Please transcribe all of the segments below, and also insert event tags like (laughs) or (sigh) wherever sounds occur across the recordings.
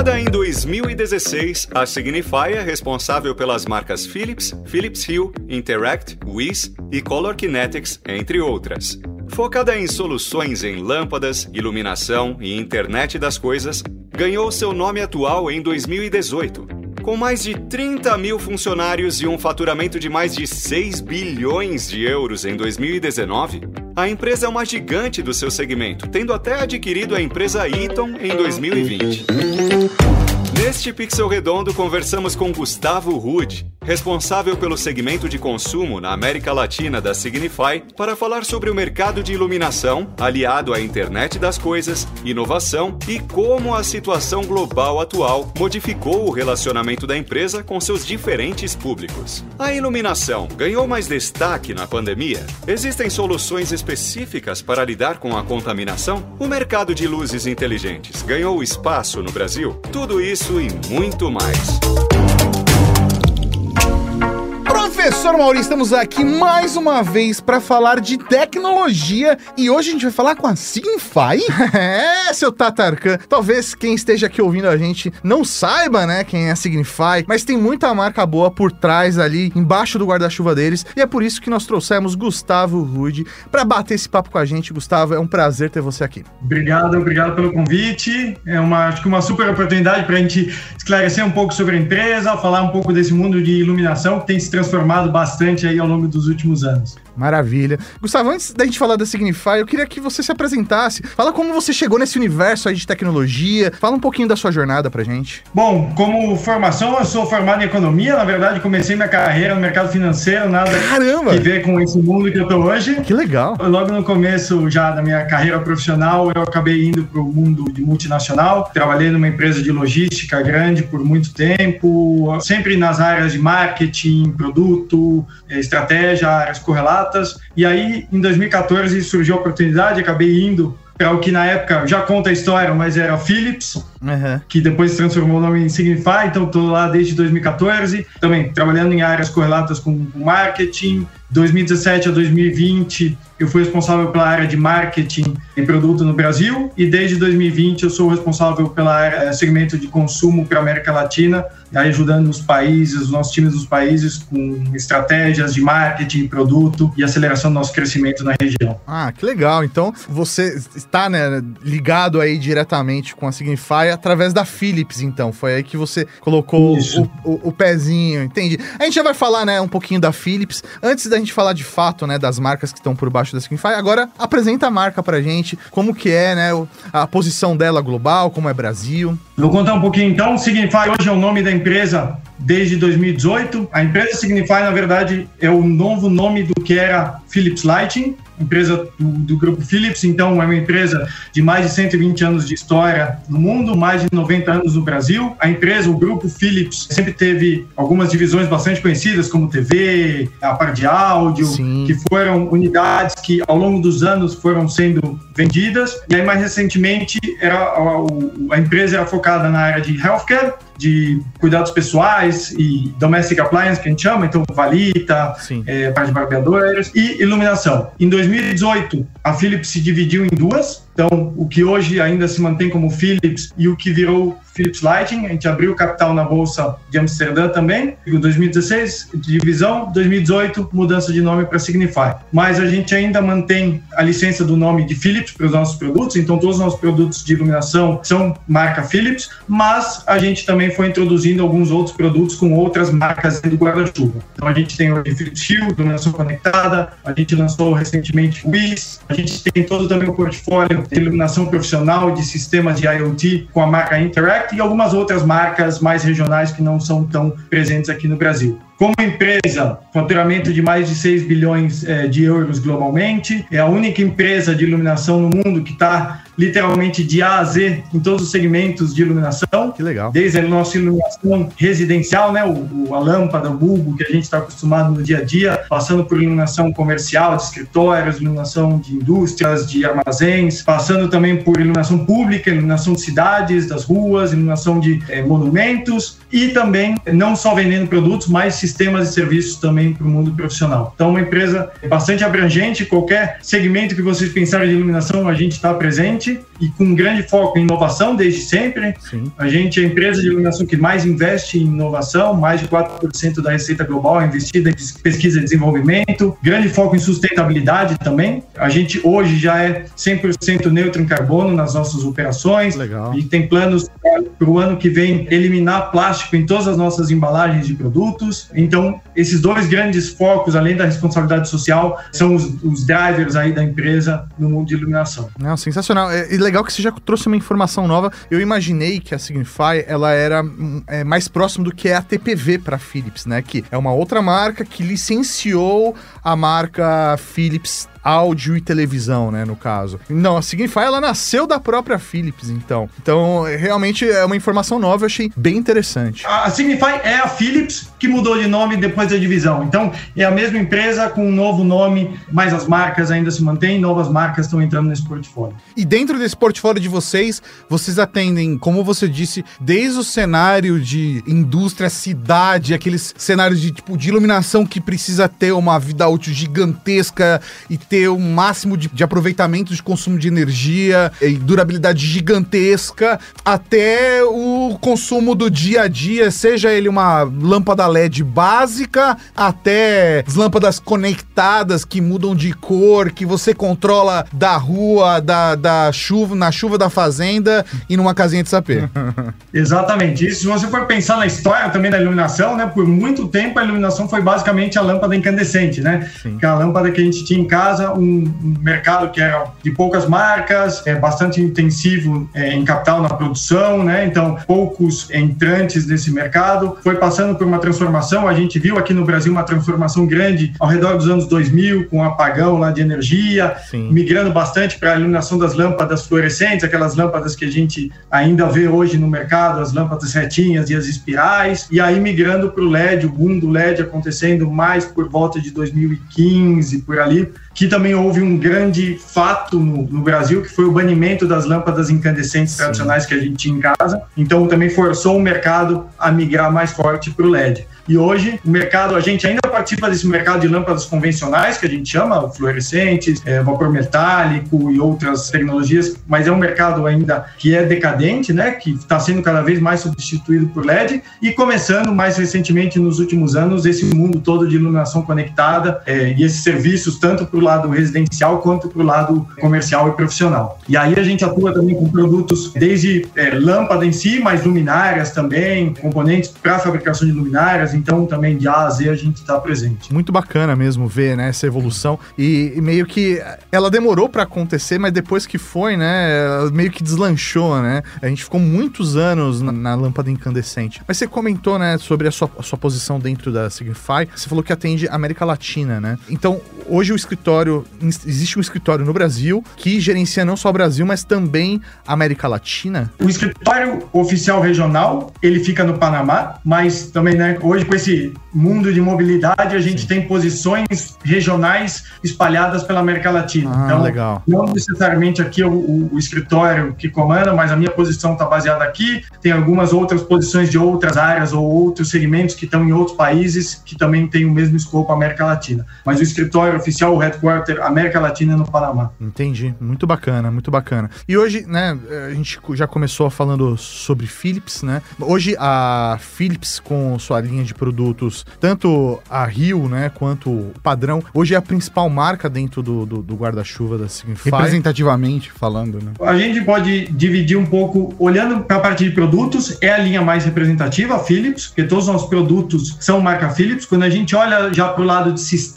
Fundada em 2016, a Signify é responsável pelas marcas Philips, Philips Hue, Interact, Wiz e Color Kinetics, entre outras. Focada em soluções em lâmpadas, iluminação e internet das coisas, ganhou seu nome atual em 2018 com mais de 30 mil funcionários e um faturamento de mais de 6 bilhões de euros em 2019, a empresa é uma gigante do seu segmento, tendo até adquirido a empresa Eaton em 2020. Neste Pixel Redondo, conversamos com Gustavo Rude, responsável pelo segmento de consumo na América Latina da Signify, para falar sobre o mercado de iluminação, aliado à internet das coisas, inovação e como a situação global atual modificou o relacionamento da empresa com seus diferentes públicos. A iluminação ganhou mais destaque na pandemia? Existem soluções específicas para lidar com a contaminação? O mercado de luzes inteligentes ganhou espaço no Brasil? Tudo isso e muito mais. Professor Maurício, estamos aqui mais uma vez para falar de tecnologia e hoje a gente vai falar com a Signify. (laughs) é, seu Tatarkan. Talvez quem esteja aqui ouvindo a gente não saiba, né, quem é a Signify, mas tem muita marca boa por trás ali, embaixo do guarda-chuva deles, e é por isso que nós trouxemos Gustavo Rude para bater esse papo com a gente. Gustavo, é um prazer ter você aqui. Obrigado, obrigado pelo convite. É uma, acho que uma super oportunidade para a gente esclarecer um pouco sobre a empresa, falar um pouco desse mundo de iluminação que tem se transformado transformado bastante aí ao longo dos últimos anos. Maravilha. Gustavo, antes da gente falar da Signify, eu queria que você se apresentasse. Fala como você chegou nesse universo aí de tecnologia. Fala um pouquinho da sua jornada pra gente. Bom, como formação, eu sou formado em economia. Na verdade, comecei minha carreira no mercado financeiro, nada Caramba! que ver com esse mundo que eu tô hoje. Que legal. Logo no começo já da minha carreira profissional, eu acabei indo pro mundo de multinacional. Trabalhei numa empresa de logística grande por muito tempo, sempre nas áreas de marketing, produto, estratégia, áreas correlatas e aí, em 2014, surgiu a oportunidade, acabei indo para o que na época já conta a história, mas era Philips, uhum. que depois se transformou o nome em Signify, então estou lá desde 2014, também trabalhando em áreas correlatas com marketing. 2017 a 2020 eu fui responsável pela área de marketing e produto no Brasil e desde 2020 eu sou responsável pela área, eh, segmento de consumo para a América Latina, ajudando os países, os nossos times dos países com estratégias de marketing, produto e aceleração do nosso crescimento na região. Ah, que legal. Então você está né, ligado aí diretamente com a Signify através da Philips, então. Foi aí que você colocou o, o, o, pezinho, entendi. A gente já vai falar né, um pouquinho da Philips. Antes da gente falar de fato né, das marcas que estão por baixo da Signify. Agora, apresenta a marca pra gente, como que é, né, a posição dela global, como é Brasil. Vou contar um pouquinho então. Signify hoje é o nome da empresa desde 2018. A empresa Signify, na verdade, é o novo nome do que era Philips Lighting empresa do, do, grupo Philips, então é uma empresa de mais de 120 anos de história no mundo, mais de 90 anos no Brasil. A empresa, o grupo Philips, sempre teve algumas divisões bastante conhecidas, como TV, a parte de áudio, Sim. que foram unidades que ao longo dos anos foram sendo vendidas. E aí, mais recentemente, era a, a empresa era focada na área de healthcare, de cuidados pessoais e domestic appliance, que a gente chama, então valita, é, parte de barbeadores e iluminação. Em 2018, a Philips se dividiu em duas, então, o que hoje ainda se mantém como Philips e o que virou Philips Lighting, a gente abriu capital na bolsa de Amsterdã também. Em 2016, divisão, 2018, mudança de nome para Signify. Mas a gente ainda mantém a licença do nome de Philips para os nossos produtos, então todos os nossos produtos de iluminação são marca Philips, mas a gente também foi introduzindo alguns outros produtos com outras marcas do guarda-chuva. Então a gente tem o Philips Hue, iluminação conectada, a gente lançou recentemente o WIS, a gente tem todo também o portfólio de iluminação profissional de sistemas de IoT com a marca Interact e algumas outras marcas mais regionais que não são tão presentes aqui no Brasil. Como empresa, faturamento de mais de 6 bilhões é, de euros globalmente, é a única empresa de iluminação no mundo que está literalmente de A a Z em todos os segmentos de iluminação. Que legal. Desde a nossa iluminação residencial, né, o, a lâmpada, o bulbo que a gente está acostumado no dia a dia, passando por iluminação comercial, de escritórios, iluminação de indústrias, de armazéns, passando também por iluminação pública, iluminação de cidades, das ruas, iluminação de é, monumentos e também não só vendendo produtos, mas sistemas e serviços também para o mundo profissional. Então, uma empresa bastante abrangente, qualquer segmento que vocês pensarem de iluminação, a gente está presente e com grande foco em inovação desde sempre. Sim. A gente é a empresa de iluminação que mais investe em inovação, mais de 4% da receita global é investida em pesquisa e desenvolvimento, grande foco em sustentabilidade também. A gente hoje já é 100% neutro em carbono nas nossas operações. Legal. E tem planos para o ano que vem eliminar plástico em todas as nossas embalagens de produtos. Então, esses dois grandes focos, além da responsabilidade social, são os, os drivers aí da empresa no mundo de iluminação. Não, sensacional. É, e legal que você já trouxe uma informação nova. Eu imaginei que a Signify ela era é, mais próximo do que é a TPV para Philips, né? Que é uma outra marca que licenciou a marca Philips áudio e televisão, né, no caso. Não, a Signify, ela nasceu da própria Philips, então. Então, realmente é uma informação nova, eu achei bem interessante. A Signify é a Philips que mudou de nome depois da divisão. Então, é a mesma empresa com um novo nome, mas as marcas ainda se mantêm, novas marcas estão entrando nesse portfólio. E dentro desse portfólio de vocês, vocês atendem, como você disse, desde o cenário de indústria, cidade, aqueles cenários de tipo de iluminação que precisa ter uma vida útil gigantesca e ter o um máximo de, de, aproveitamento de consumo de energia e durabilidade gigantesca, até o consumo do dia a dia, seja ele uma lâmpada LED básica, até as lâmpadas conectadas que mudam de cor, que você controla da rua, da, da chuva, na chuva da fazenda e numa casinha de sapê. (laughs) Exatamente. Isso, se você for pensar na história também da iluminação, né? Por muito tempo a iluminação foi basicamente a lâmpada incandescente, né? Sim. Que é a lâmpada que a gente tinha em casa um, mercado que era de poucas marcas, é bastante intensivo é, em capital na produção, né? Então, poucos entrantes nesse mercado. Foi passando por uma transformação, a gente viu aqui no Brasil uma transformação grande ao redor dos anos 2000, com o apagão lá de energia, Sim. migrando bastante para a iluminação das lâmpadas fluorescentes, aquelas lâmpadas que a gente ainda vê hoje no mercado, as lâmpadas retinhas e as espirais, e aí migrando para o LED, o boom do LED acontecendo mais por volta de 2015, por ali, que também houve um grande fato no, no, Brasil, que foi o banimento das lâmpadas incandescentes Sim. tradicionais que a gente tinha em casa. Então, também forçou o mercado a migrar mais forte para o LED. E hoje, o mercado, a gente ainda participa desse mercado de lâmpadas convencionais, que a gente chama fluorescentes, é, vapor metálico e outras tecnologias, mas é um mercado ainda que é decadente, né? Que está sendo cada vez mais substituído por LED e começando mais recentemente nos últimos anos esse mundo todo de iluminação conectada é, e esses serviços tanto para o lado residencial quanto para o lado comercial e profissional. E aí a gente atua também com produtos desde é, lâmpada em si, mas luminárias também, componentes para fabricação de luminárias, então também de A a Z a gente está presente. Muito bacana mesmo ver né, essa evolução e, e meio que ela demorou para acontecer, mas depois que foi, né, meio que deslanchou, né? A gente ficou muitos anos na, na lâmpada incandescente. Mas você comentou, né, sobre a sua, a sua posição dentro da Signify. Você falou que atende América Latina, né? Então, hoje o escritório existe um escritório no Brasil que gerencia não só o Brasil, mas também a América Latina. O escritório oficial regional ele fica no Panamá, mas também, né, hoje com esse mundo de mobilidade, a gente Sim. tem posições regionais espalhadas pela América Latina. Ah, então, legal. não necessariamente aqui o, o, o escritório que comanda, mas a minha posição está baseada aqui. Tem algumas outras posições de outras áreas ou outros segmentos que estão em outros países que também têm o mesmo escopo América Latina. Mas o escritório oficial, o headquarter América Latina é no Panamá. Entendi. Muito bacana, muito bacana. E hoje, né, a gente já começou falando sobre Philips, né? Hoje a Philips com sua linha de produtos, tanto a Rio, né, quanto o padrão, hoje é a principal marca dentro do, do, do guarda-chuva da Signify. Representativamente falando, né? A gente pode dividir um pouco, olhando para a parte de produtos, é a linha mais representativa, a Philips, porque todos os nossos produtos são marca Philips. Quando a gente olha já para o lado de sistemas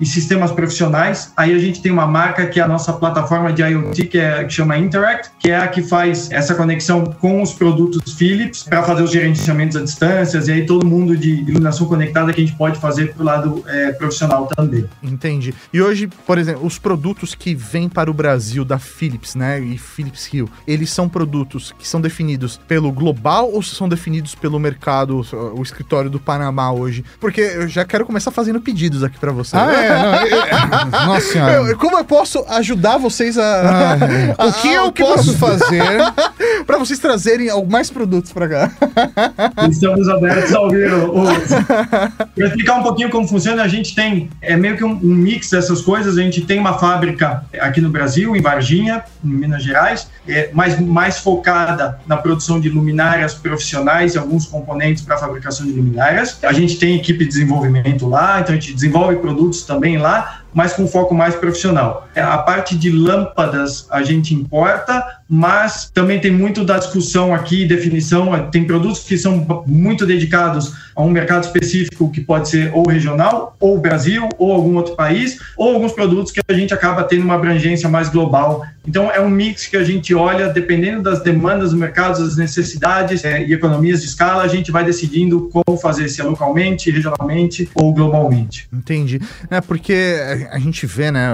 e sistemas profissionais, aí a gente tem uma marca que é a nossa plataforma de IoT, que, é, que chama Interact, que é a que faz essa conexão com os produtos Philips para fazer os gerenciamentos à distância, e aí todo mundo de iluminação conectada que a gente pode fazer para o lado é, profissional também. Entendi. E hoje, por exemplo, os produtos que vêm para o Brasil da Philips, né, e Philips Hill, eles são produtos que são definidos pelo global ou são definidos pelo mercado, o escritório do Panamá hoje? Porque eu já quero começar fazendo pedidos aqui para você. Ah, é, Não, (laughs) nossa senhora. Eu, como eu posso ajudar vocês a. Ah, (laughs) o que eu posso fazer (laughs) para vocês trazerem mais produtos para cá? Estamos abertos a ouvir. Para explicar um pouquinho como funciona, a gente tem é meio que um, um mix dessas coisas. A gente tem uma fábrica aqui no Brasil, em Varginha, em Minas Gerais, é, mais, mais focada na produção de luminárias profissionais e alguns componentes para a fabricação de luminárias. A gente tem equipe de desenvolvimento lá, então a gente desenvolve produtos também lá, mas com foco mais profissional. A parte de lâmpadas a gente importa, mas também tem muito da discussão aqui, definição. Tem produtos que são muito dedicados a um mercado específico que pode ser ou regional, ou Brasil, ou algum outro país, ou alguns produtos que a gente acaba tendo uma abrangência mais global. Então, é um mix que a gente olha, dependendo das demandas do mercado, das necessidades é, e economias de escala, a gente vai decidindo como fazer, se é localmente, regionalmente ou globalmente. Entendi. É porque a gente vê, né,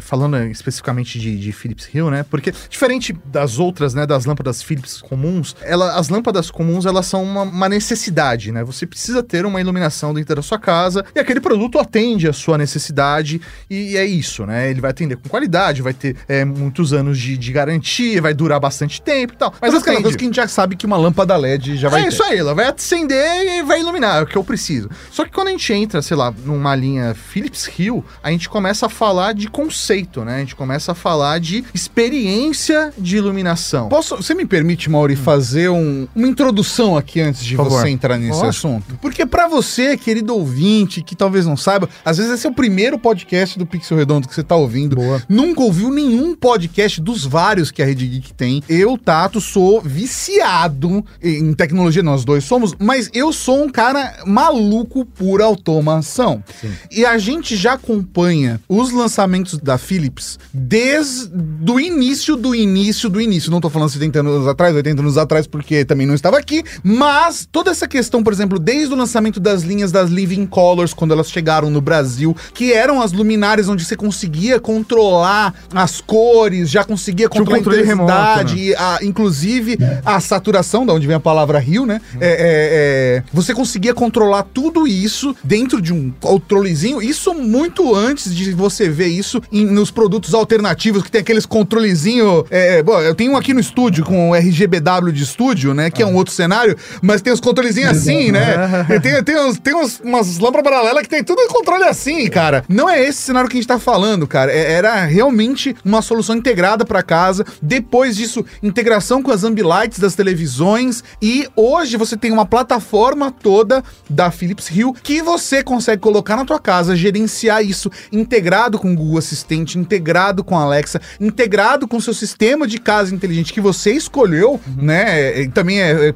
falando especificamente de, de Philips Hue, né, porque diferente das outras, né, das lâmpadas Philips comuns, ela, as lâmpadas comuns, elas são uma, uma necessidade, né, você precisa ter uma iluminação dentro da sua casa e aquele produto atende a sua necessidade e é isso, né? Ele vai atender com qualidade, vai ter é, muitos anos de, de, garantia, vai durar bastante tempo e tal. Mas, Mas aquela coisa que a gente já sabe que uma lâmpada LED já vai É ter. isso aí, ela vai acender e vai iluminar, é o que eu preciso. Só que quando a gente entra, sei lá, numa linha Philips Hue, a gente começa a falar de conceito, né? A gente começa a falar de experiência de iluminação. Posso, você me permite, Mauri, hum. fazer um, uma introdução aqui antes de você entrar nesse assunto? assunto. Porque para você, querido ouvinte, que talvez não saiba, às vezes esse é o primeiro podcast do Pixel Redondo que você tá ouvindo. Boa. Nunca ouviu nenhum podcast dos vários que a Rede Geek tem. Eu, Tato, sou viciado em tecnologia, nós dois somos, mas eu sou um cara maluco por automação. Sim. E a gente já acompanha os lançamentos da Philips desde o início do início do início. Não tô falando 70 anos atrás, 80 anos atrás, porque também não estava aqui, mas toda essa questão, por exemplo, desde o lançamento das linhas das Living Colors, quando elas chegaram no Brasil, que eram as luminárias onde você conseguia controlar as cores, já conseguia controlar a intensidade, né? a, inclusive é. a saturação, da onde vem a palavra rio, né? Hum. É, é, é, você conseguia controlar tudo isso dentro de um controlezinho, isso muito antes de você ver isso em, nos produtos alternativos, que tem aqueles controlezinho. É, bom, eu tenho um aqui no estúdio com o RGBW de estúdio, né? Que é um ah. outro cenário, mas tem os controlezinhos assim, né? né? (laughs) tem, tem, uns, tem uns, umas lâmpadas paralelas que tem tudo em controle assim, cara. Não é esse cenário que a gente tá falando, cara. É, era realmente uma solução integrada para casa. Depois disso, integração com as ambilights das televisões. E hoje você tem uma plataforma toda da Philips Hue que você consegue colocar na tua casa, gerenciar isso integrado com o Google Assistente, integrado com a Alexa, integrado com o seu sistema de casa inteligente que você escolheu, uhum. né? Também é, é,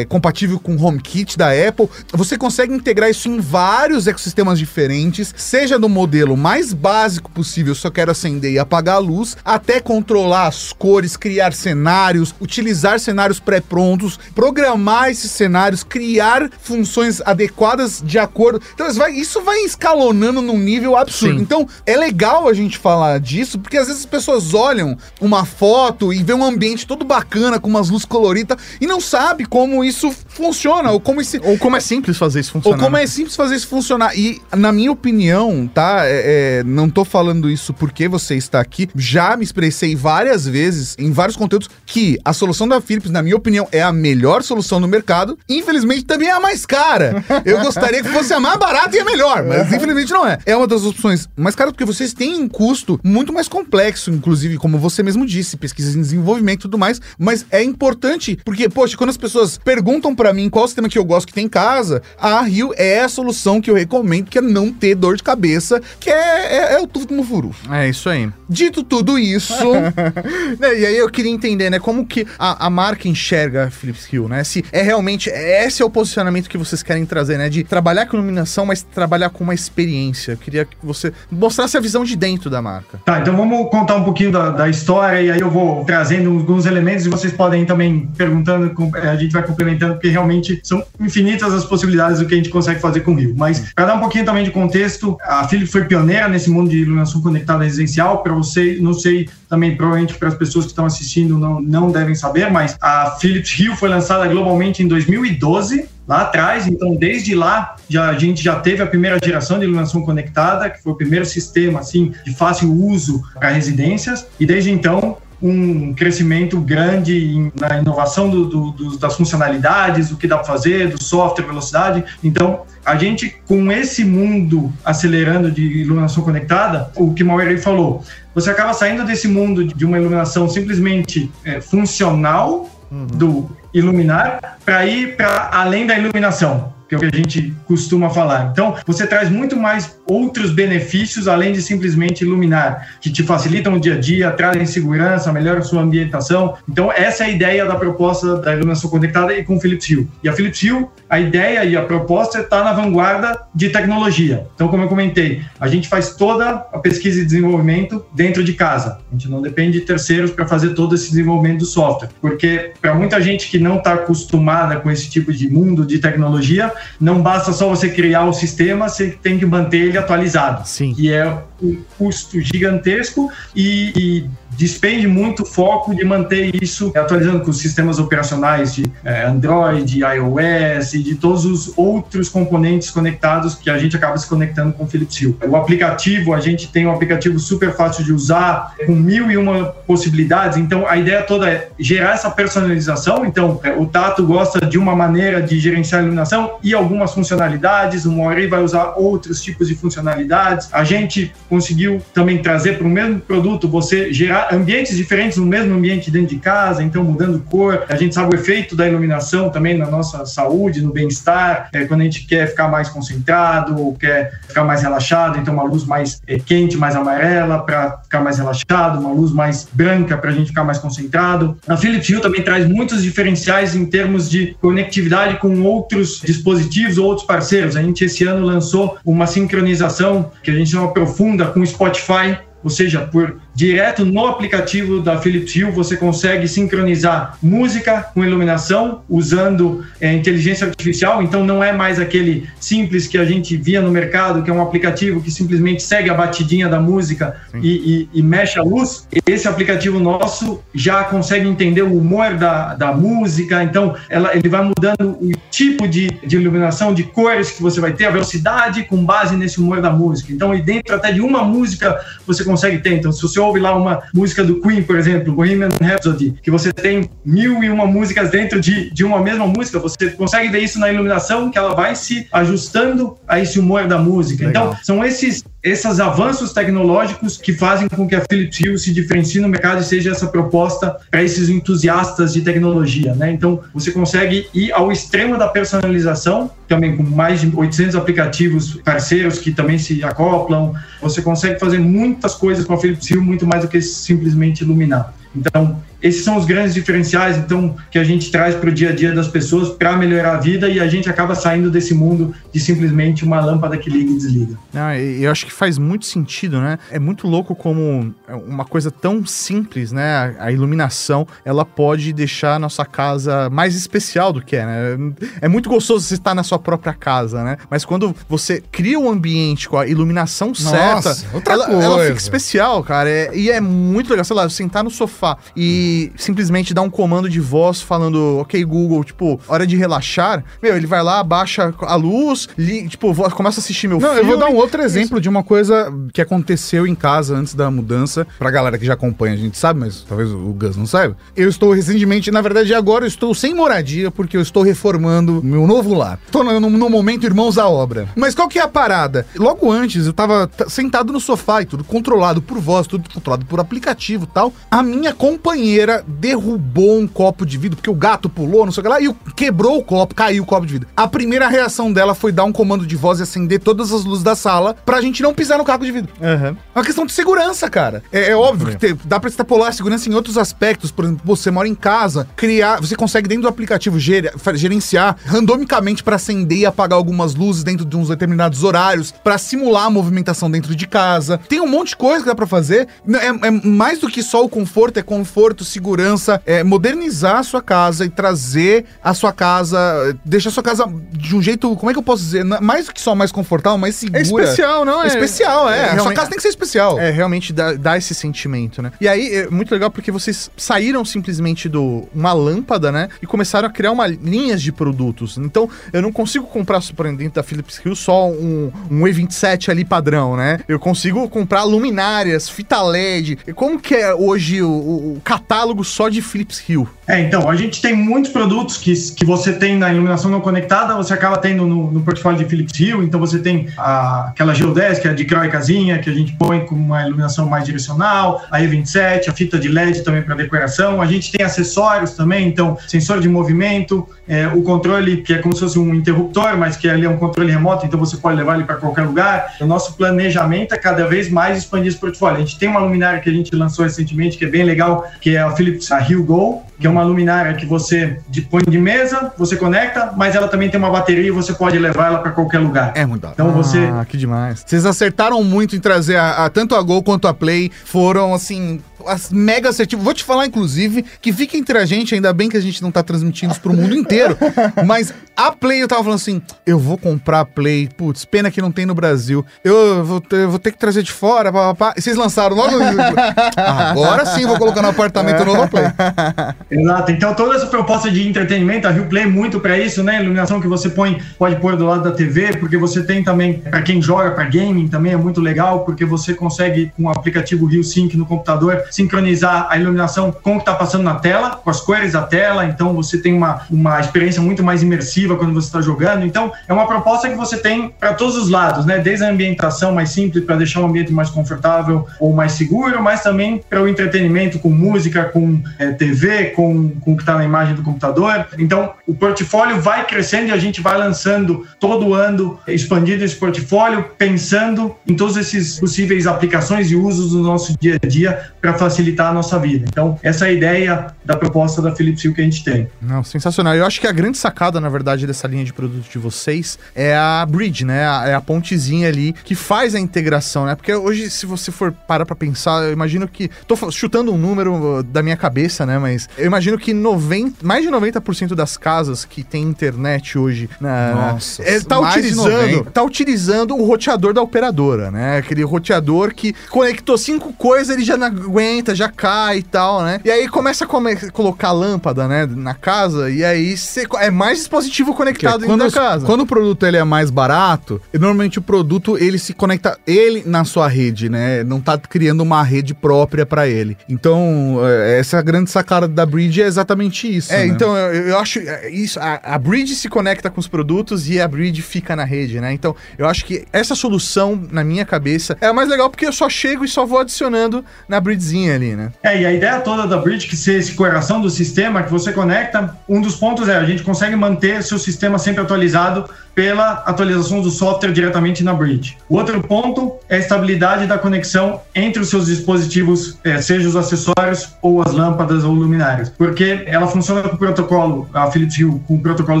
é compatível com o HomeKit da Apple você consegue integrar isso em vários ecossistemas diferentes, seja do modelo mais básico possível, só quero acender e apagar a luz, até controlar as cores, criar cenários, utilizar cenários pré-prontos, programar esses cenários, criar funções adequadas de acordo. Então isso vai, isso vai escalonando num nível absurdo. Sim. Então é legal a gente falar disso, porque às vezes as pessoas olham uma foto e vê um ambiente todo bacana com umas luzes coloridas e não sabe como isso funciona ou como esse, ou como é simples fazer isso funcionar. Ou como é simples fazer isso funcionar. E, na minha opinião, tá? É, é, não tô falando isso porque você está aqui. Já me expressei várias vezes em vários conteúdos que a solução da Philips, na minha opinião, é a melhor solução no mercado. Infelizmente, também é a mais cara. Eu gostaria que fosse a mais barata e a melhor, mas infelizmente não é. É uma das opções mais caras porque vocês têm um custo muito mais complexo, inclusive, como você mesmo disse, pesquisa desenvolvimento e tudo mais. Mas é importante porque, poxa, quando as pessoas perguntam para mim qual sistema que eu gosto que tem em casa, a Rio é a solução que eu recomendo, que é não ter dor de cabeça, que é, é, é o tudo no furu. É isso aí. Dito tudo isso, (laughs) né, e aí eu queria entender, né, como que a, a marca enxerga a Philips Hue, né? Se é realmente, esse é o posicionamento que vocês querem trazer, né? De trabalhar com iluminação, mas trabalhar com uma experiência. Eu queria que você mostrasse a visão de dentro da marca. Tá, então vamos contar um pouquinho da, da história e aí eu vou trazendo alguns elementos e vocês podem também perguntando, é, a gente vai complementando, porque realmente são infinitas as possibilidades do que a gente consegue fazer com o Rio. Mas para dar um pouquinho também de contexto, a Philips foi pioneira nesse mundo de iluminação conectada residencial. Para você, não sei também provavelmente para as pessoas que estão assistindo não, não devem saber, mas a Philips Rio foi lançada globalmente em 2012 lá atrás. Então, desde lá, já, a gente já teve a primeira geração de iluminação conectada, que foi o primeiro sistema assim de fácil uso para residências. E desde então, um crescimento grande na inovação do, do, do, das funcionalidades, o que dá para fazer, do software, velocidade. Então, a gente, com esse mundo acelerando de iluminação conectada, o que o Mauer falou, você acaba saindo desse mundo de uma iluminação simplesmente é, funcional uhum. do iluminar para ir para além da iluminação que é o que a gente costuma falar. Então, você traz muito mais outros benefícios além de simplesmente iluminar, que te facilitam o dia a dia, trazem segurança, melhoram sua ambientação. Então, essa é a ideia da proposta da iluminação conectada e com Philips Hue. E a Philips Hue, a ideia e a proposta está na vanguarda de tecnologia. Então, como eu comentei, a gente faz toda a pesquisa e desenvolvimento dentro de casa. A gente não depende de terceiros para fazer todo esse desenvolvimento do software, porque para muita gente que não está acostumada com esse tipo de mundo de tecnologia, não basta só você criar o sistema, você tem que manter ele atualizado. Sim. Que é um custo gigantesco e, e despende muito foco de manter isso atualizando com os sistemas operacionais de é, Android, iOS e de todos os outros componentes conectados que a gente acaba se conectando com o Philips Hue. O aplicativo, a gente tem um aplicativo super fácil de usar, com mil e uma possibilidades, então a ideia toda é gerar essa personalização, então é, o Tato gosta de uma maneira de gerenciar a iluminação e algumas funcionalidades, o Mori vai usar outros tipos de funcionalidades, a gente conseguiu também trazer para o mesmo produto você gerar ambientes diferentes no mesmo ambiente dentro de casa, então mudando cor. A gente sabe o efeito da iluminação também na nossa saúde, no bem-estar, é, quando a gente quer ficar mais concentrado quer ficar mais relaxado, então uma luz mais é, quente, mais amarela para ficar mais relaxado, uma luz mais branca para a gente ficar mais concentrado. A Philips Hue também traz muitos diferenciais em termos de conectividade com outros dispositivos ou outros parceiros. A gente esse ano lançou uma sincronização que a gente chama profunda com o Spotify, ou seja, por direto no aplicativo da Philips Hue, você consegue sincronizar música com iluminação usando é, inteligência artificial. Então, não é mais aquele simples que a gente via no mercado, que é um aplicativo que simplesmente segue a batidinha da música e, e, e, mexe a luz. Esse aplicativo nosso já consegue entender o humor da, da música. Então, ela, ele vai mudando o tipo de, de iluminação, de cores que você vai ter, a velocidade com base nesse humor da música. Então, e dentro até de uma música você consegue ter. Então, se você ouve lá uma música do Queen, por exemplo, Bohemian Rhapsody, que você tem mil e uma músicas dentro de, de uma mesma música, você consegue ver isso na iluminação, que ela vai se ajustando a esse humor da música. Legal. Então, são esses esses avanços tecnológicos que fazem com que a Philips Hue se diferencie no mercado e seja essa proposta para esses entusiastas de tecnologia, né? Então, você consegue ir ao extremo da personalização, também com mais de 800 aplicativos parceiros que também se acoplam. Você consegue fazer muitas coisas com a Philips Hue, muito mais do que simplesmente iluminar. Então, esses são os grandes diferenciais então que a gente traz para o dia a dia das pessoas para melhorar a vida e a gente acaba saindo desse mundo de simplesmente uma lâmpada que liga e desliga. Não, eu acho que faz muito sentido, né? É muito louco como uma coisa tão simples, né? A iluminação, ela pode deixar a nossa casa mais especial do que é, né? É muito gostoso você estar na sua própria casa, né? Mas quando você cria um ambiente com a iluminação nossa, certa, ela, ela, fica especial, cara. É, e é muito legal, sei lá, sentar no sofá e simplesmente dá um comando de voz falando, ok, Google, tipo, hora de relaxar, meu, ele vai lá, baixa a luz, li, tipo, começa a assistir meu não, filme. Eu vou dar um outro exemplo Isso. de uma coisa que aconteceu em casa antes da mudança. Pra galera que já acompanha, a gente sabe, mas talvez o Gus não saiba. Eu estou recentemente, na verdade, agora eu estou sem moradia porque eu estou reformando meu novo lar. Tô no, no, no momento irmãos à obra. Mas qual que é a parada? Logo antes, eu tava sentado no sofá e tudo controlado por voz, tudo controlado por aplicativo e tal. A minha companheira banheira, derrubou um copo de vidro, porque o gato pulou, não sei o que lá, e quebrou o copo, caiu o copo de vidro. A primeira reação dela foi dar um comando de voz e acender todas as luzes da sala pra gente não pisar no caco de vidro. Uhum. É uma questão de segurança, cara. É, é óbvio que te, dá pra extrapolar a segurança em outros aspectos. Por exemplo, você mora em casa, criar. Você consegue dentro do aplicativo ger, gerenciar randomicamente para acender e apagar algumas luzes dentro de uns determinados horários, para simular a movimentação dentro de casa. Tem um monte de coisa que dá pra fazer. É, é mais do que só o conforto, é conforto, segurança, é modernizar a sua casa e trazer a sua casa, deixar a sua casa de um jeito, como é que eu posso dizer? Mais do que só mais confortável, mais segura. É especial, não é? É especial, é. é a sua casa tem que ser especial. É, realmente dá, dá esse sentimento, né? E aí, é muito legal porque vocês saíram simplesmente do uma lâmpada, né? E começaram a criar uma linhas de produtos. Então, eu não consigo comprar surpreendente da Philips Hue só um, um E27 ali padrão, né? Eu consigo comprar luminárias, fita LED. Como que é hoje o, o catálogo só de Philips Hue? É, então, a gente tem muitos produtos que, que você tem na iluminação não conectada, você acaba tendo no, no portfólio de Philips Hue, então você tem a, aquela Geodesk, é de Croy casinha, que a gente põe com uma iluminação mais direcional, a E27, a fita de LED também para decoração, a gente tem acessórios também, então sensor de movimento, é, o controle que é como se fosse um interruptor, mas que ali é um controle remoto, então você pode levar ele para qualquer lugar. O nosso planejamento é cada vez mais expandir esse portfólio. A gente tem uma luminária que a gente lançou recentemente, que é bem legal, que é a Philips a Hue Go, que é uma luminária que você põe de mesa, você conecta, mas ela também tem uma bateria e você pode levar ela para qualquer lugar. É muito Então você. Ah, que demais. Vocês acertaram muito em trazer a, a, tanto a Gol quanto a Play. Foram, assim, as mega assertivas. Vou te falar, inclusive, que fica entre a gente, ainda bem que a gente não tá transmitindo isso pro mundo inteiro. (laughs) mas a Play, eu tava falando assim: eu vou comprar a Play. Putz, pena que não tem no Brasil. Eu vou ter, eu vou ter que trazer de fora. Pá, pá, pá. E vocês lançaram logo. (laughs) Agora sim vou colocar no apartamento novo a Play. (laughs) Exato. Então toda essa proposta de entretenimento, a Rio Play muito para isso, né? Iluminação que você põe, pode pôr do lado da TV, porque você tem também, para quem joga para gaming também é muito legal, porque você consegue com o aplicativo Rio Sync no computador sincronizar a iluminação com o que está passando na tela, com as cores da tela, então você tem uma, uma experiência muito mais imersiva quando você está jogando. Então é uma proposta que você tem para todos os lados, né? Desde a ambientação mais simples para deixar o ambiente mais confortável ou mais seguro, mas também para o entretenimento com música, com é, TV, com, com o que está na imagem do computador. Então, o portfólio vai crescendo e a gente vai lançando todo ano, expandindo esse portfólio, pensando em todos esses possíveis aplicações e usos do nosso dia a dia para facilitar a nossa vida. Então, essa é a ideia da proposta da Philips Hue que a gente tem. Não, sensacional. Eu acho que a grande sacada, na verdade, dessa linha de produtos de vocês é a bridge, né? É a pontezinha ali que faz a integração, né? Porque hoje, se você for parar para pensar, eu imagino que. Tô chutando um número da minha cabeça, né? Mas eu imagino que 90, mais de 90% das casas que tem internet hoje na, Nossa, é, tá utilizando, tá utilizando o roteador da operadora, né? Aquele roteador que conectou cinco coisas, ele já não aguenta, já cai e tal, né? E aí começa a come colocar lâmpada, né, na casa, e aí cê, é mais dispositivo conectado dentro da casa. Quando o produto ele é mais barato, normalmente o produto ele se conecta ele na sua rede, né? Não tá criando uma rede própria para ele. Então, é, essa grande sacada da Bridge é exatamente isso. É, né? então eu, eu, acho é, isso. A, a Bridge se conecta com os produtos e a Bridge fica na rede, né? Então eu acho que essa solução, na minha cabeça, é a mais legal porque eu só chego e só vou adicionando na Bridgezinha ali, né? É, e a ideia toda da Bridge que ser esse coração do sistema que você conecta, um dos pontos é a gente consegue manter seu sistema sempre atualizado pela atualização do software diretamente na bridge. O outro ponto é a estabilidade da conexão entre os seus dispositivos, é, seja os acessórios ou as lâmpadas ou luminárias, porque ela funciona com o protocolo, a Philips Hue, com o protocolo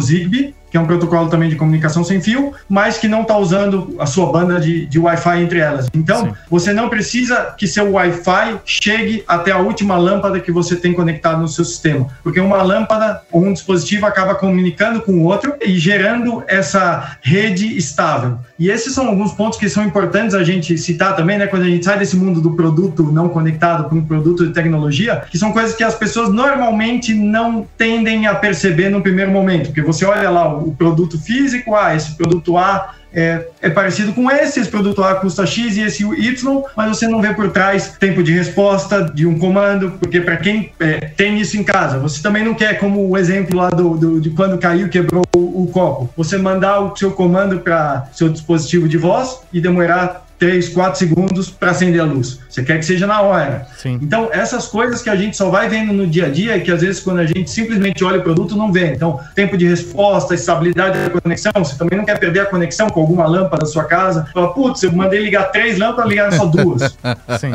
Zigbee, que é um protocolo também de comunicação sem fio, mas que não está usando a sua banda de, de Wi-Fi entre elas. Então, Sim. você não precisa que seu Wi-Fi chegue até a última lâmpada que você tem conectado no seu sistema, porque uma lâmpada ou um dispositivo acaba comunicando com o outro e gerando essa rede estável. E esses são alguns pontos que são importantes a gente citar também, né? Quando a gente sai desse mundo do produto não conectado para um produto de tecnologia, que são coisas que as pessoas normalmente não tendem a perceber no primeiro momento, porque você olha lá o produto físico, ah, esse produto A é, é, parecido com esse, esse produto A custa X e esse Y, mas você não vê por trás tempo de resposta de um comando, porque para quem é, tem isso em casa, você também não quer, como o exemplo lá do, do de quando caiu, quebrou o, o copo, você mandar o seu comando para seu dispositivo de voz e demorar 3, 4 segundos para acender a luz. Você quer que seja na hora. Sim. Então, essas coisas que a gente só vai vendo no dia a dia, que às vezes quando a gente simplesmente olha o produto, não vê. Então, tempo de resposta, estabilidade da conexão, você também não quer perder a conexão com alguma lâmpada da sua casa. Fala, putz, eu mandei ligar três lâmpadas, ligar só duas. (laughs) Sim.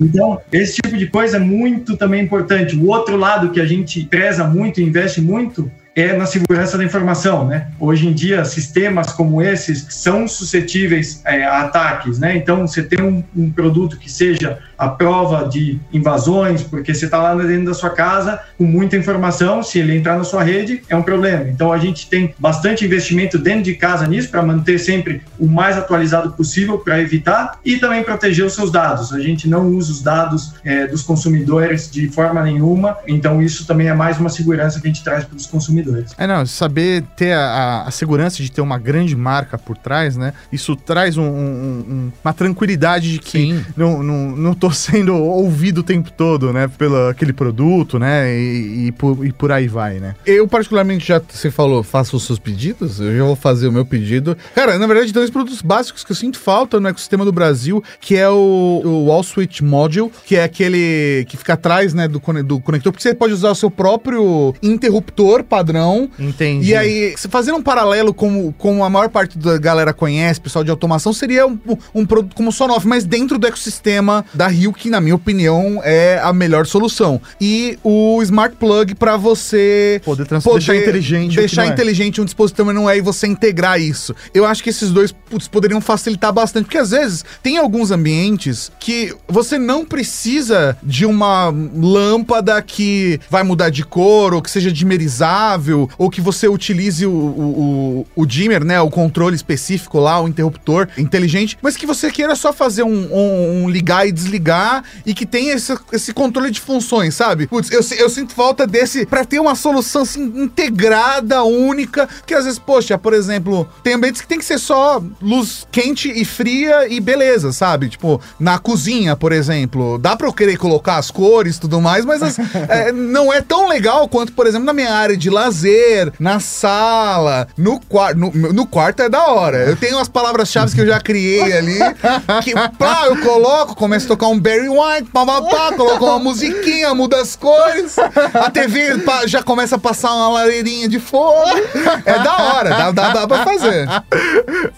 Então, esse tipo de coisa é muito também importante. O outro lado que a gente preza muito, investe muito, é na segurança da informação, né? Hoje em dia, sistemas como esses são suscetíveis é, a ataques, né? Então, você tem um, um, produto que seja a prova de invasões, porque você está lá dentro da sua casa com muita informação, se ele entrar na sua rede, é um problema. Então, a gente tem bastante investimento dentro de casa nisso, para manter sempre o mais atualizado possível, para evitar e também proteger os seus dados. A gente não usa os dados é, dos consumidores de forma nenhuma, então isso também é mais uma segurança que a gente traz para os consumidores. É, não, saber ter a, a, segurança de ter uma grande marca por trás, né? Isso traz um, um, uma tranquilidade de que não, não, não tô sendo ouvido o tempo todo, né? Pelo aquele produto, né? E, e, por, e por aí vai, né? Eu, particularmente, já você falou, faço os seus pedidos, eu já vou fazer o meu pedido. Cara, na verdade, dois produtos básicos que eu sinto falta no ecossistema do Brasil, que é o, o Wall Switch Module, que é aquele que fica atrás, né, do, do conector, porque você pode usar o seu próprio interruptor padrão. Entendi. E aí, fazendo um paralelo como, como a maior parte da galera conhece, pessoal de automação, seria um, um produto como o Sonoff, mas dentro do ecossistema da Rio, que na minha opinião é a melhor solução. E o Smart Plug para você poder, poder deixar inteligente, deixar é. inteligente é. um dispositivo, mas não é e você integrar isso. Eu acho que esses dois putz, poderiam facilitar bastante, porque às vezes tem alguns ambientes que você não precisa de uma lâmpada que vai mudar de cor ou que seja dimerizável ou que você utilize o, o, o, o dimmer, né? O controle específico lá, o interruptor inteligente, mas que você queira só fazer um, um, um ligar e desligar e que tenha esse, esse controle de funções, sabe? Putz, eu, eu sinto falta desse para ter uma solução assim, integrada, única, que às vezes, poxa, por exemplo, tem ambientes que tem que ser só luz quente e fria e beleza, sabe? Tipo, na cozinha, por exemplo, dá pra eu querer colocar as cores e tudo mais, mas as, (laughs) é, não é tão legal quanto, por exemplo, na minha área de lazer lazer, na sala, no quarto. No, no, quarto é da hora. Eu tenho as palavras-chave que eu já criei ali. Que pá, eu coloco, começo a tocar um Barry White, pá, pá, pá, coloco uma musiquinha, muda as cores. A TV já começa a passar uma lareirinha de fogo. É da hora, dá, dá, dá pra fazer.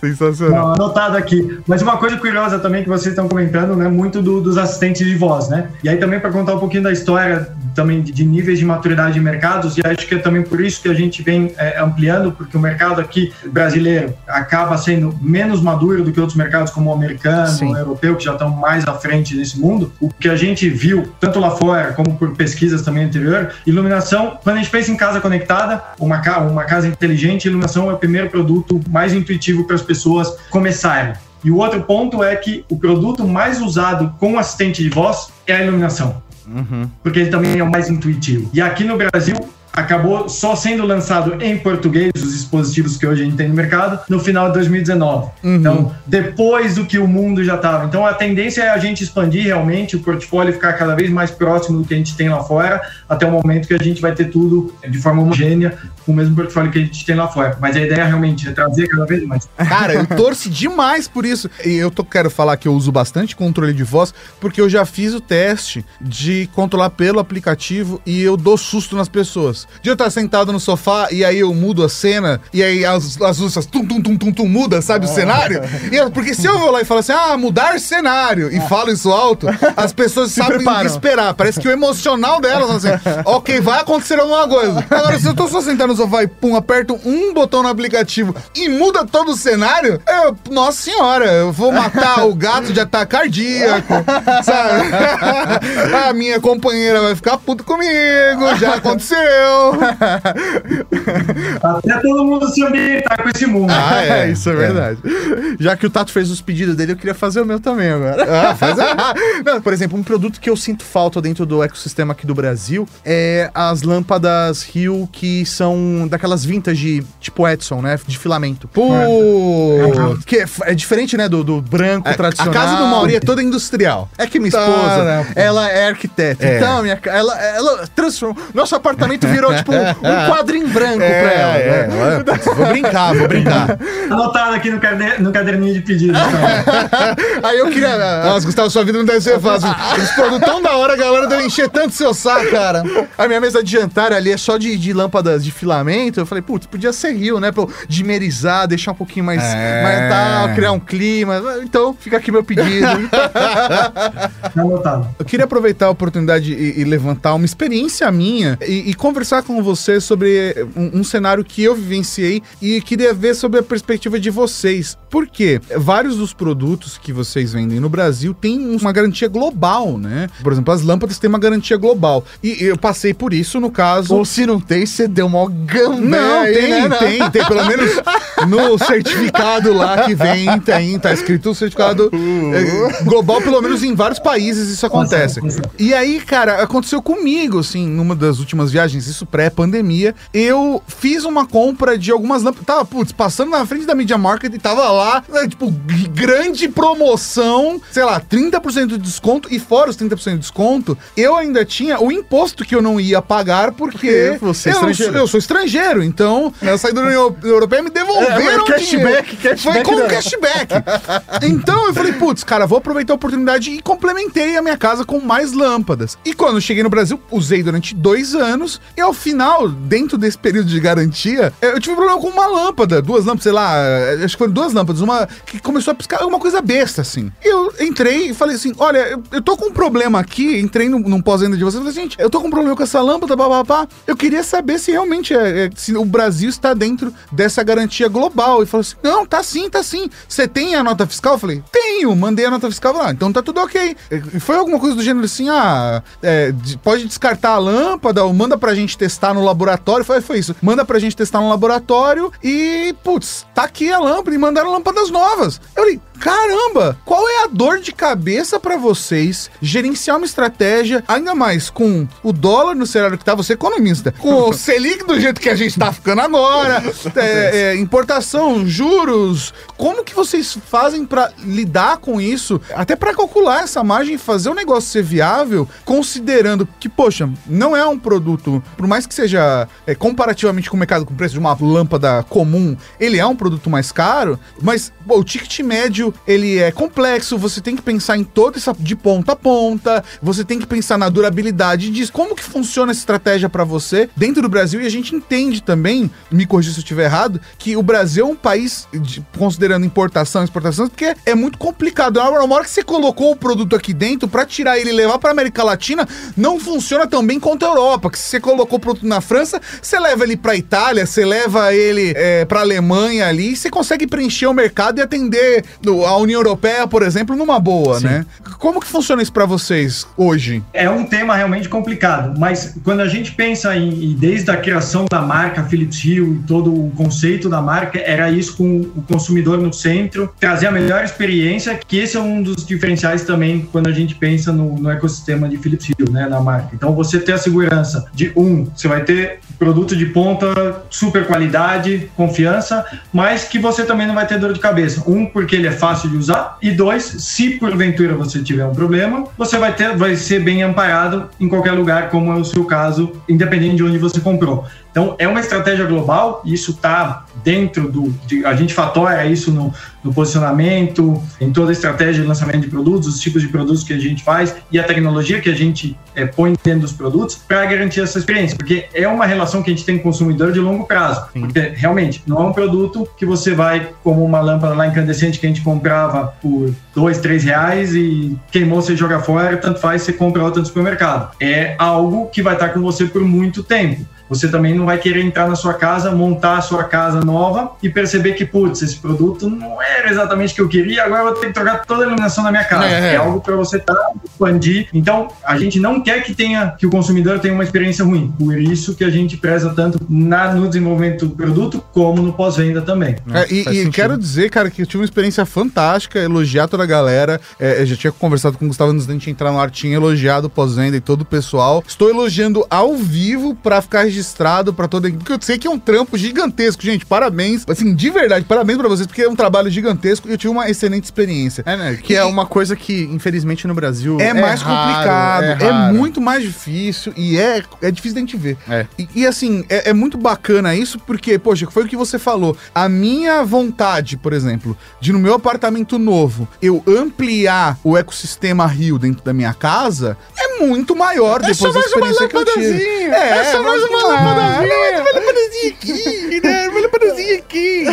Sensacional. Não, anotado aqui. Mas uma coisa curiosa também que vocês estão comentando, né? Muito do, dos assistentes de voz, né? E aí também para contar um pouquinho da história também de, de níveis de maturidade de mercados, e acho que é também por isso que a gente vem é, ampliando, porque o mercado aqui brasileiro acaba sendo menos maduro do que outros mercados, como o americano, Sim. o europeu, que já estão mais à frente desse mundo. O que a gente viu, tanto lá fora como por pesquisas também anterior, iluminação, quando a gente pensa em casa conectada, uma, uma casa inteligente, iluminação é o primeiro produto mais intuitivo para as pessoas começarem. E o outro ponto é que o produto mais usado com assistente de voz é a iluminação. Uhum. Porque ele também é o mais intuitivo. E aqui no Brasil, acabou só sendo lançado em português, os dispositivos que hoje a gente tem no mercado, no final de 2019. Uhum. Então, depois do que o mundo já estava. Então, a tendência é a gente expandir realmente o portfólio, ficar cada vez mais próximo do que a gente tem lá fora, até o momento que a gente vai ter tudo de forma homogênea, com o mesmo portfólio que a gente tem lá fora. Mas a ideia realmente é trazer cada vez mais. Cara, eu torço demais por isso. E eu tô, quero falar que eu uso bastante controle de voz, porque eu já fiz o teste de controlar pelo aplicativo e eu dou susto nas pessoas de eu estar sentado no sofá e aí eu mudo a cena e aí as, as luzes tum, tum, tum, tum, tum, muda, sabe, o cenário? E eu, porque se eu vou lá e falo assim, ah, mudar cenário, e falo isso alto, as pessoas sabem preparam. esperar. Parece que o emocional delas, assim, (laughs) ok, vai acontecer alguma coisa. Agora, se eu tô só sentado no sofá e pum, aperto um botão no aplicativo e muda todo o cenário, eu, nossa senhora, eu vou matar o gato de ataque cardíaco, sabe? (laughs) a minha companheira vai ficar puta comigo, já aconteceu. Até todo mundo se ambientar com esse mundo. Ah, é, isso é, é, verdade. Já que o Tato fez os pedidos dele, eu queria fazer o meu também agora. (laughs) Ah, faz (laughs) Não, por exemplo, um produto que eu sinto falta dentro do ecossistema aqui do Brasil é as lâmpadas Rio que são daquelas vintage, tipo Edson, né? De filamento. Pô! É, que é, é, diferente, né? Do, do branco é, tradicional. A casa do Mauri é toda industrial. É que minha esposa, ela é arquiteta. É. Então, minha, ela, ela transformou. Nosso apartamento (laughs) virou virou tipo um (laughs) quadro em branco é, pra ela. É, né? é. Vou brincar, vou brincar. Anotado aqui no, caderninho, no caderninho de pedido. Então. (laughs) Aí eu queria. Nossa, Gustavo, sua vida não deve ser fácil. Os produtos tão da hora, a galera deve encher tanto seu saco, cara. A minha mesa de jantar ali é só de, de lâmpadas de filamento. Eu falei, putz, podia ser rio, né? Pra eu dimerizar, deixar um pouquinho mais, é. mais tal, criar um clima. Então, fica aqui meu pedido. Anotado. Eu queria aproveitar a oportunidade e, e levantar uma experiência minha e, e conversar com você sobre um, um, cenário que eu vivenciei e queria ver sobre a perspectiva de vocês. Por quê? Vários dos produtos que vocês vendem no Brasil têm uma garantia global, né? Por exemplo, as lâmpadas têm uma garantia global. E eu passei por isso no caso. Ou se não tem, você deu uma gambé. Não, aí, tem, né? tem, tem. Pelo menos no certificado lá que vem, tem, tá escrito o certificado (laughs) uh. global, pelo menos em vários países isso acontece. E aí, cara, aconteceu comigo, assim, numa das últimas viagens, isso pré-pandemia, eu fiz uma compra de algumas lâmpadas. Tava, putz, passando na frente da Media Market e tava lá, né, tipo, grande promoção, sei lá, 30% de desconto e fora os 30% de desconto, eu ainda tinha o imposto que eu não ia pagar porque, porque você é. Eu, eu, sou estrangeiro, então eu saí da União Europeia me devolveram é, cashback, cashback, Foi com não. cashback. então eu falei, putz, cara, vou aproveitar a oportunidade e complementei a minha casa com mais lâmpadas. E quando eu cheguei no Brasil, usei durante dois anos e ao final, dentro desse período de garantia, eu tive um problema com uma lâmpada, duas lâmpadas, sei lá, acho que foram duas lâmpadas, uma que começou a piscar, uma coisa besta, assim. E eu entrei e falei assim, olha, eu, tô com um problema aqui, entrei num, num pós-venda de vocês, falei, gente, eu tô com um problema com essa lâmpada, papapá, eu queria saber se realmente é, é, se o Brasil está dentro dessa garantia global. E falou assim, não, tá sim, tá sim. Você tem a nota fiscal? Eu falei, tenho, mandei a nota fiscal, lá, ah, então tá tudo ok. E foi alguma coisa do gênero assim, ah, é, pode descartar a lâmpada, ou manda pra gente testar no laboratório. Foi, foi isso. Manda pra gente testar no laboratório e, putz, tá aqui a lâmpada e mandaram lâmpadas novas. Eu falei, caramba, qual é a dor de cabeça para vocês gerenciar uma estratégia, ainda mais com o dólar no cenário que tá, você é economista, com o (laughs) Selic do jeito que a gente tá ficando agora, é, é, importação, juros, como que vocês fazem para lidar com isso, até para calcular essa margem e fazer o negócio ser viável, considerando que, poxa, não é um produto, por mais que seja é, comparativamente com o mercado com o preço de uma lâmpada comum, ele é um produto mais caro, mas pô, o ticket médio ele é complexo, você tem que pensar em toda essa de ponta a ponta, você tem que pensar na durabilidade disso, como que funciona essa estratégia para você dentro do Brasil e a gente entende também, me corrija se eu estiver errado, que o Brasil é um país de, considerando importação e exportação, porque é muito complicado. Na hora que você colocou o produto aqui dentro para tirar ele e levar para América Latina, não funciona tão bem quanto a Europa, que se você colocou o produto na França, você leva ele para Itália, você leva ele é, para Alemanha ali, você consegue preencher o mercado e atender a União Europeia, por exemplo, numa boa, Sim. né? Como que funciona isso para vocês hoje? É um tema realmente complicado, mas quando a gente pensa em, desde a criação da marca Philips Hue e todo o conceito da marca, era isso com o consumidor no centro, trazer a melhor experiência, que esse é um dos diferenciais também quando a gente pensa no, no ecossistema de Philips Hue, né, na marca. Então você ter a segurança de um, você vai ter produto de ponta, super qualidade, confiança, mas que você também não vai ter dor de cabeça. Um, porque ele é fácil de usar, e dois, se porventura você tiver um problema, você vai ter, vai ser bem amparado em qualquer lugar, como é o seu caso, independente de onde você comprou. Então, é uma estratégia global, isso está dentro do. De, a gente fatora isso no, no, posicionamento, em toda a estratégia de lançamento de produtos, os tipos de produtos que a gente faz e a tecnologia que a gente é, põe dentro dos produtos para garantir essa experiência, porque é uma relação que a gente tem com o consumidor de longo prazo. Sim. Porque realmente não é um produto que você vai, como uma lâmpada lá incandescente que a gente comprava por dois, três reais e queimou, você joga fora, tanto faz, você compra outra no supermercado. É algo que vai estar com você por muito tempo você também não vai querer entrar na sua casa, montar a sua casa nova e perceber que, putz, esse produto não era exatamente o que eu queria, agora eu vou ter que trocar toda a iluminação da minha casa. É, é algo para você estar tá, expandir. Então, a gente não quer que tenha que o consumidor tenha uma experiência ruim. Por isso que a gente preza tanto na, no desenvolvimento do produto como no pós-venda também. É, e, e quero dizer, cara, que eu tive uma experiência fantástica, elogiar toda a galera. É, eu já tinha conversado com o Gustavo antes da gente entrar no ar, tinha elogiado o pós-venda e todo o pessoal. Estou elogiando ao vivo para ficar registrado registrado para toda porque eu sei que é um trampo gigantesco, gente. Parabéns. Assim, de verdade, parabéns para vocês, porque é um trabalho gigantesco e eu tive uma excelente experiência. É, né? Que e, é uma coisa que, infelizmente, no Brasil é, é mais raro, complicado, é, é, muito mais difícil e é, é difícil da gente ver. É. E, e assim, é, é muito bacana isso, porque, poxa, foi o que você falou. A minha vontade, por exemplo, de no meu apartamento novo eu ampliar o ecossistema Rio dentro da minha casa é muito maior é depois da experiência que eu tive. É, é só mais uma lâmpadazinha. É uma lâmpadazinha aqui, né? Uma lâmpadazinha aqui.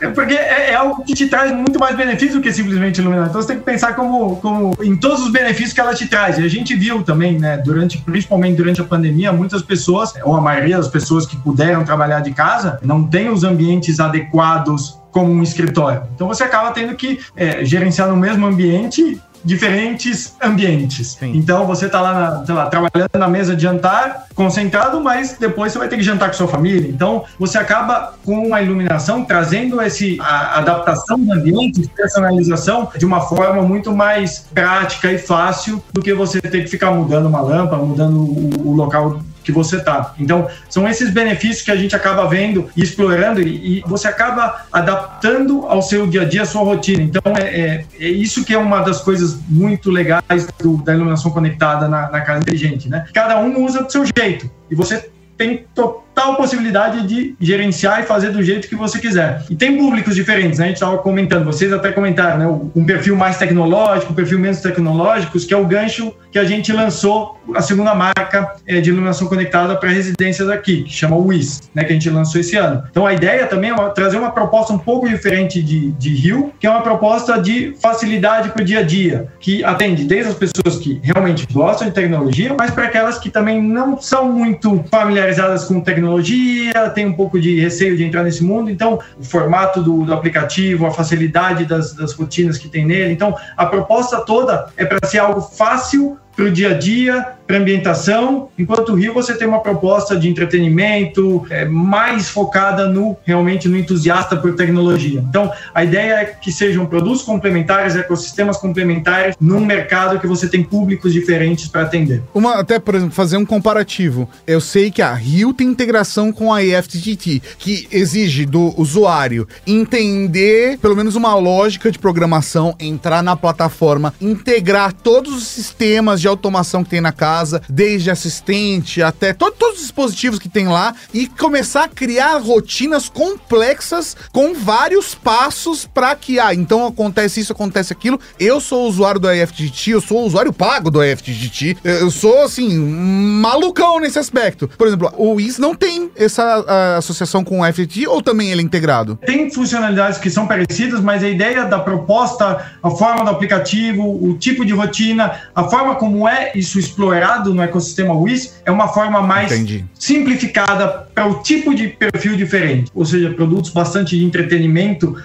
É porque é, é, algo que te traz muito mais benefício do que simplesmente iluminar. Então você tem que pensar como, como em todos os benefícios que ela te traz. E a gente viu também, né, durante, principalmente durante a pandemia, muitas pessoas, ou a maioria das pessoas que puderam trabalhar de casa, não tem os ambientes adequados como um escritório. Então você acaba tendo que é, gerenciar no mesmo ambiente diferentes ambientes. Sim. Então você está lá, na, lá, trabalhando na mesa de jantar, concentrado, mas depois você vai ter que jantar com sua família. Então você acaba com a iluminação trazendo esse a adaptação do ambiente, personalização de uma forma muito mais prática e fácil do que você ter que ficar mudando uma lâmpada, mudando o, o local que você tá. Então, são esses benefícios que a gente acaba vendo e explorando e, e você acaba adaptando ao seu dia a dia, a sua rotina. Então, é, é, é isso que é uma das coisas muito legais do, da iluminação conectada na, na casa inteligente, né? Cada um usa do seu jeito e você tem total possibilidade de gerenciar e fazer do jeito que você quiser. E tem públicos diferentes, né? A gente estava comentando, vocês até comentaram, né? Um perfil mais tecnológico, um perfil menos tecnológicos, que é o gancho que a gente lançou a segunda marca é, de iluminação conectada para residências aqui, que chama WIS, né? Que a gente lançou esse ano. Então a ideia também é trazer uma proposta um pouco diferente de, de Rio, que é uma proposta de facilidade para o dia a dia, que atende desde as pessoas que realmente gostam de tecnologia, mas para aquelas que também não são muito familiarizadas com tecnologia tecnologia, tem um pouco de receio de entrar nesse mundo, então o formato do, do aplicativo, a facilidade das, das rotinas que tem nele. Então, a proposta toda é para ser algo fácil para o dia a dia, para ambientação, enquanto o Rio você tem uma proposta de entretenimento é, mais focada no realmente no entusiasta por tecnologia. Então, a ideia é que sejam produtos complementares, ecossistemas complementares num mercado que você tem públicos diferentes para atender. Uma até por exemplo fazer um comparativo. Eu sei que a Rio tem integração com a IFTTT, que exige do usuário entender pelo menos uma lógica de programação, entrar na plataforma, integrar todos os sistemas de automação que tem na casa desde assistente até to todos os dispositivos que tem lá e começar a criar rotinas complexas com vários passos para que, ah, então acontece isso, acontece aquilo. Eu sou usuário do IFTT, eu sou usuário pago do IFTT, eu sou, assim, malucão nesse aspecto. Por exemplo, o WIS não tem essa associação com o IFTT ou também ele é integrado? Tem funcionalidades que são parecidas, mas a ideia da proposta, a forma do aplicativo, o tipo de rotina, a forma como é isso explorado no ecossistema WIS é uma forma mais Entendi. simplificada para o tipo de perfil diferente, ou seja, produtos bastante de entretenimento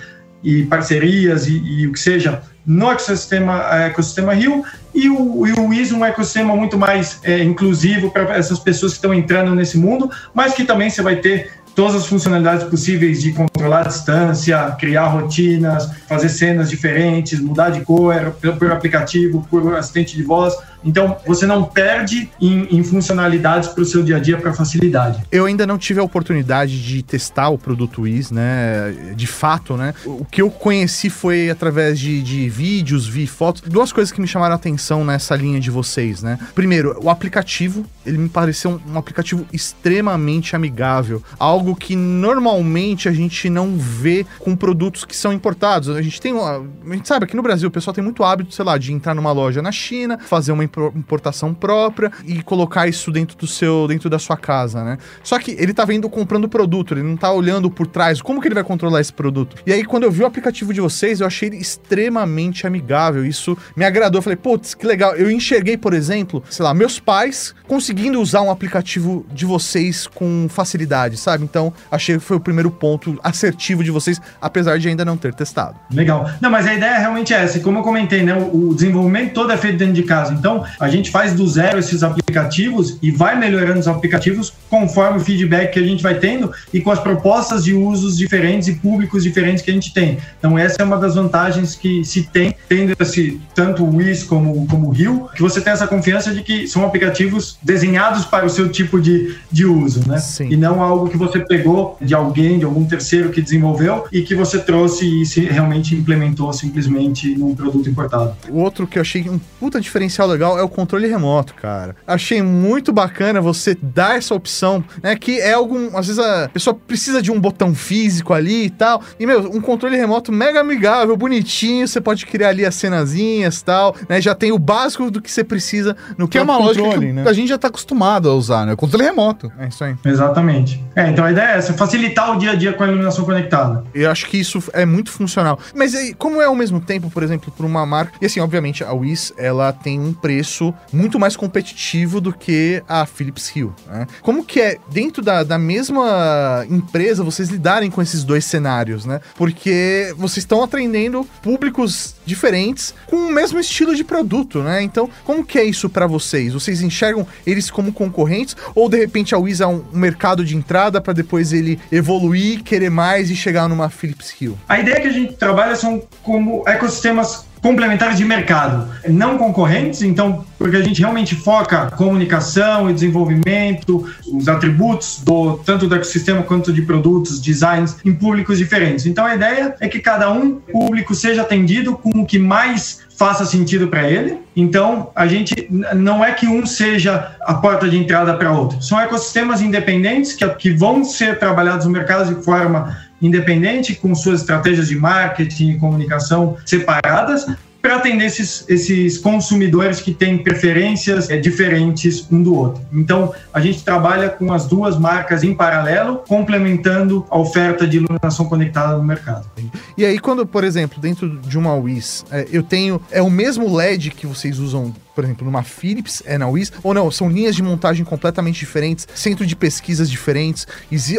e parcerias e, e o que seja no ecossistema, é, ecossistema Rio e o, e o WIS um ecossistema muito mais é, inclusivo para essas pessoas que estão entrando nesse mundo, mas que também você vai ter todas as funcionalidades possíveis de controlar a distância, criar rotinas, fazer cenas diferentes, mudar de cor por aplicativo, por assistente de voz. Então, você não perde em, em funcionalidades para o seu dia a dia, para facilidade. Eu ainda não tive a oportunidade de testar o produto WIS, né? De fato, né? O que eu conheci foi através de, de vídeos, vi fotos. Duas coisas que me chamaram a atenção nessa linha de vocês, né? Primeiro, o aplicativo, ele me pareceu um, um aplicativo extremamente amigável. Algo que normalmente a gente não vê com produtos que são importados. A gente tem. A gente sabe, aqui no Brasil, o pessoal tem muito hábito, sei lá, de entrar numa loja na China, fazer uma importação própria e colocar isso dentro do seu, dentro da sua casa, né? Só que ele tá vendo comprando produto, ele não tá olhando por trás, como que ele vai controlar esse produto? E aí quando eu vi o aplicativo de vocês, eu achei ele extremamente amigável, isso me agradou, eu falei, putz, que legal. Eu enxerguei, por exemplo, sei lá, meus pais conseguindo usar um aplicativo de vocês com facilidade, sabe? Então, achei que foi o primeiro ponto assertivo de vocês, apesar de ainda não ter testado. Legal. Não, mas a ideia realmente é essa. Como eu comentei, né? O desenvolvimento todo é feito dentro de casa. Então, a gente faz do zero esses aplicativos e vai melhorando os aplicativos conforme o feedback que a gente vai tendo e com as propostas de usos diferentes e públicos diferentes que a gente tem. Então, essa é uma das vantagens que se tem, tendo esse, tanto o Wiz como, como o Rio, que você tem essa confiança de que são aplicativos desenhados para o seu tipo de, de uso, né? Sim. E não algo que você pegou de alguém, de algum terceiro que desenvolveu e que você trouxe e se realmente implementou simplesmente num produto importado. O outro que eu achei um puta diferencial legal é o controle remoto, cara. Achei muito bacana você dar essa opção, né? Que é algum. Às vezes a pessoa precisa de um botão físico ali e tal. E, meu, um controle remoto mega amigável, bonitinho. Você pode criar ali as cenazinhas e tal, né? Já tem o básico do que você precisa no que é uma controle, lógica que né? a gente já tá acostumado a usar, né? O controle remoto. É isso aí. Exatamente. É, então a ideia é essa, facilitar o dia a dia com a iluminação conectada. Eu acho que isso é muito funcional. Mas aí, como é ao mesmo tempo, por exemplo, para uma marca. E assim, obviamente, a Wiz ela tem um preço muito mais competitivo do que a Philips Hue. Né? Como que é, dentro da, da mesma empresa, vocês lidarem com esses dois cenários, né? Porque vocês estão atendendo públicos diferentes com o mesmo estilo de produto, né? Então, como que é isso para vocês? Vocês enxergam eles como concorrentes ou de repente a Wiz é um, mercado de entrada para depois ele evoluir, querer mais e chegar numa Philips Hue? A ideia que a gente trabalha são como ecossistemas complementares de mercado, não concorrentes, então, porque a gente realmente foca comunicação e desenvolvimento, os atributos do tanto do ecossistema quanto de produtos, designs em públicos diferentes. Então a ideia é que cada um público seja atendido com o que mais faça sentido para ele. Então, a gente não é que um seja a porta de entrada para outro. São ecossistemas independentes que, que vão ser trabalhados no mercado de forma independente, com suas estratégias de marketing e comunicação separadas, para atender esses, esses consumidores que têm preferências é, diferentes um do outro. Então, a gente trabalha com as duas marcas em paralelo, complementando a oferta de iluminação conectada no mercado. E aí, quando, por exemplo, dentro de uma WIS, é, eu tenho. É o mesmo LED que vocês usam por exemplo, numa Philips, é na WIS, ou não, são linhas de montagem completamente diferentes, centro de pesquisas diferentes,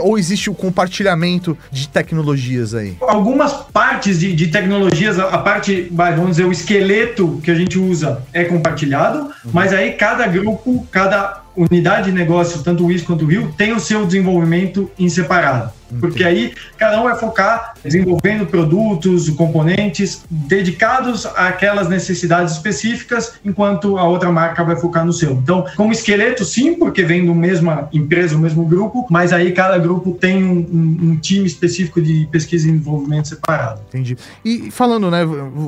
ou existe o compartilhamento de tecnologias aí? Algumas partes de, de tecnologias, a, parte, vamos dizer, o esqueleto que a gente usa é compartilhado, uhum. mas aí cada grupo, cada unidade de negócio, tanto o WIS quanto o Rio, tem o seu desenvolvimento em separado. Porque aí cada um vai focar desenvolvendo produtos, componentes dedicados àquelas necessidades específicas, enquanto a outra marca vai focar no seu. Então, como esqueleto, sim, porque vem do mesma empresa, o mesmo grupo, mas aí cada grupo tem um, um, um time específico de pesquisa e desenvolvimento separado. Entendi. E falando, né,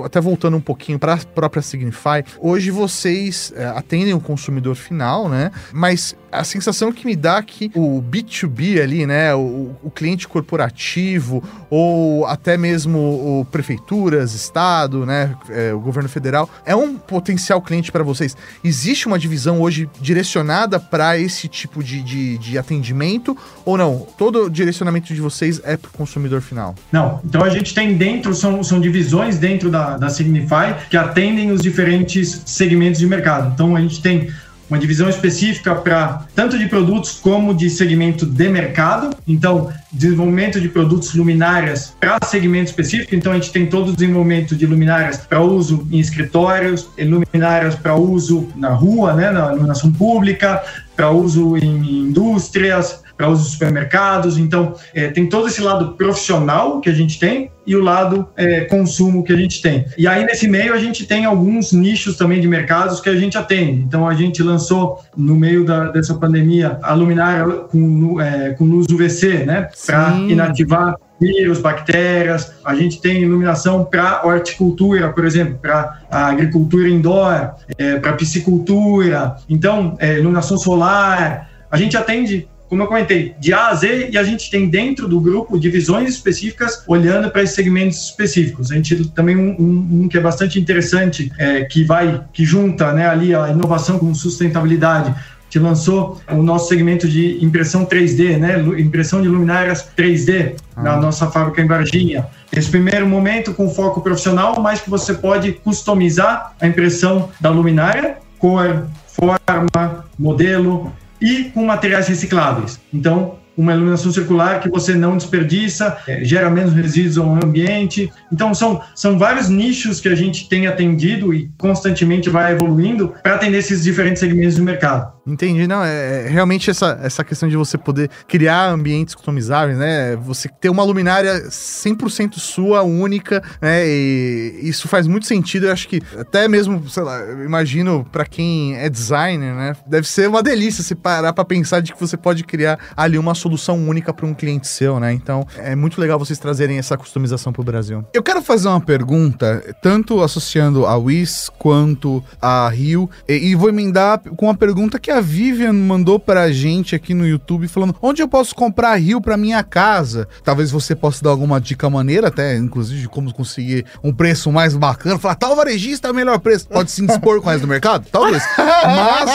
até voltando um pouquinho para a própria Signify, hoje vocês é, atendem o consumidor final, né? Mas a sensação que me dá é que o B2B ali, né, o, o cliente corporativo ou até mesmo o prefeituras, estado, né, é, o governo federal, é um potencial cliente para vocês. Existe uma divisão hoje direcionada para esse tipo de, de, de, atendimento ou não? Todo o direcionamento de vocês é para o consumidor final? Não. Então a gente tem dentro, são, são divisões dentro da, da Signify que atendem os diferentes segmentos de mercado. Então a gente tem uma divisão específica para tanto de produtos como de segmento de mercado. Então, desenvolvimento de produtos luminárias para segmento específico. Então, a gente tem todo o desenvolvimento de luminárias para uso em escritórios, luminárias para uso na rua, né, na iluminação pública, para uso em indústrias, para os supermercados. Então, é, tem todo esse lado profissional que a gente tem e o lado é, consumo que a gente tem. E aí, nesse meio, a gente tem alguns nichos também de mercados que a gente atende. Então, a gente lançou, no meio da, dessa pandemia, a luminária com, é, com luz UVC, né? Para inativar vírus, bactérias. A gente tem iluminação para horticultura, por exemplo, para a agricultura indoor, é, para piscicultura. Então, é, iluminação solar. A gente atende como eu comentei, de A a Z, e a gente tem dentro do grupo divisões específicas olhando para esses segmentos específicos. A gente também um, um, um que é bastante interessante, é, que vai, que junta né, ali a inovação com sustentabilidade que lançou o nosso segmento de impressão 3D, né? Impressão de luminárias 3D ah. na nossa fábrica em Varginha. Esse primeiro momento com foco profissional, mas que você pode customizar a impressão da luminária, cor, forma, modelo, e com materiais recicláveis. Então, uma iluminação circular que você não desperdiça, é, gera menos resíduos ao ambiente. Então, são, são vários nichos que a gente tem atendido e constantemente vai evoluindo para atender esses diferentes segmentos do mercado. Entendi, não, é, é realmente essa, essa questão de você poder criar ambientes customizáveis, né, você ter uma luminária 100% sua, única, né, e isso faz muito sentido, eu acho que até mesmo, sei lá, eu imagino para quem é designer, né, deve ser uma delícia se parar para pensar de que você pode criar ali uma solução única para um cliente seu, né, então é muito legal vocês trazerem essa customização para o Brasil. Eu quero fazer uma pergunta, tanto associando a Wiz quanto a Rio, e, e vou emendar com uma pergunta que a Vivian mandou pra gente aqui no YouTube falando onde eu posso comprar rio pra minha casa. Talvez você possa dar alguma dica maneira, até inclusive de como conseguir um preço mais bacana. Falar, tal varejista é o melhor preço. Pode se dispor com o resto do mercado? Talvez. (laughs) Mas,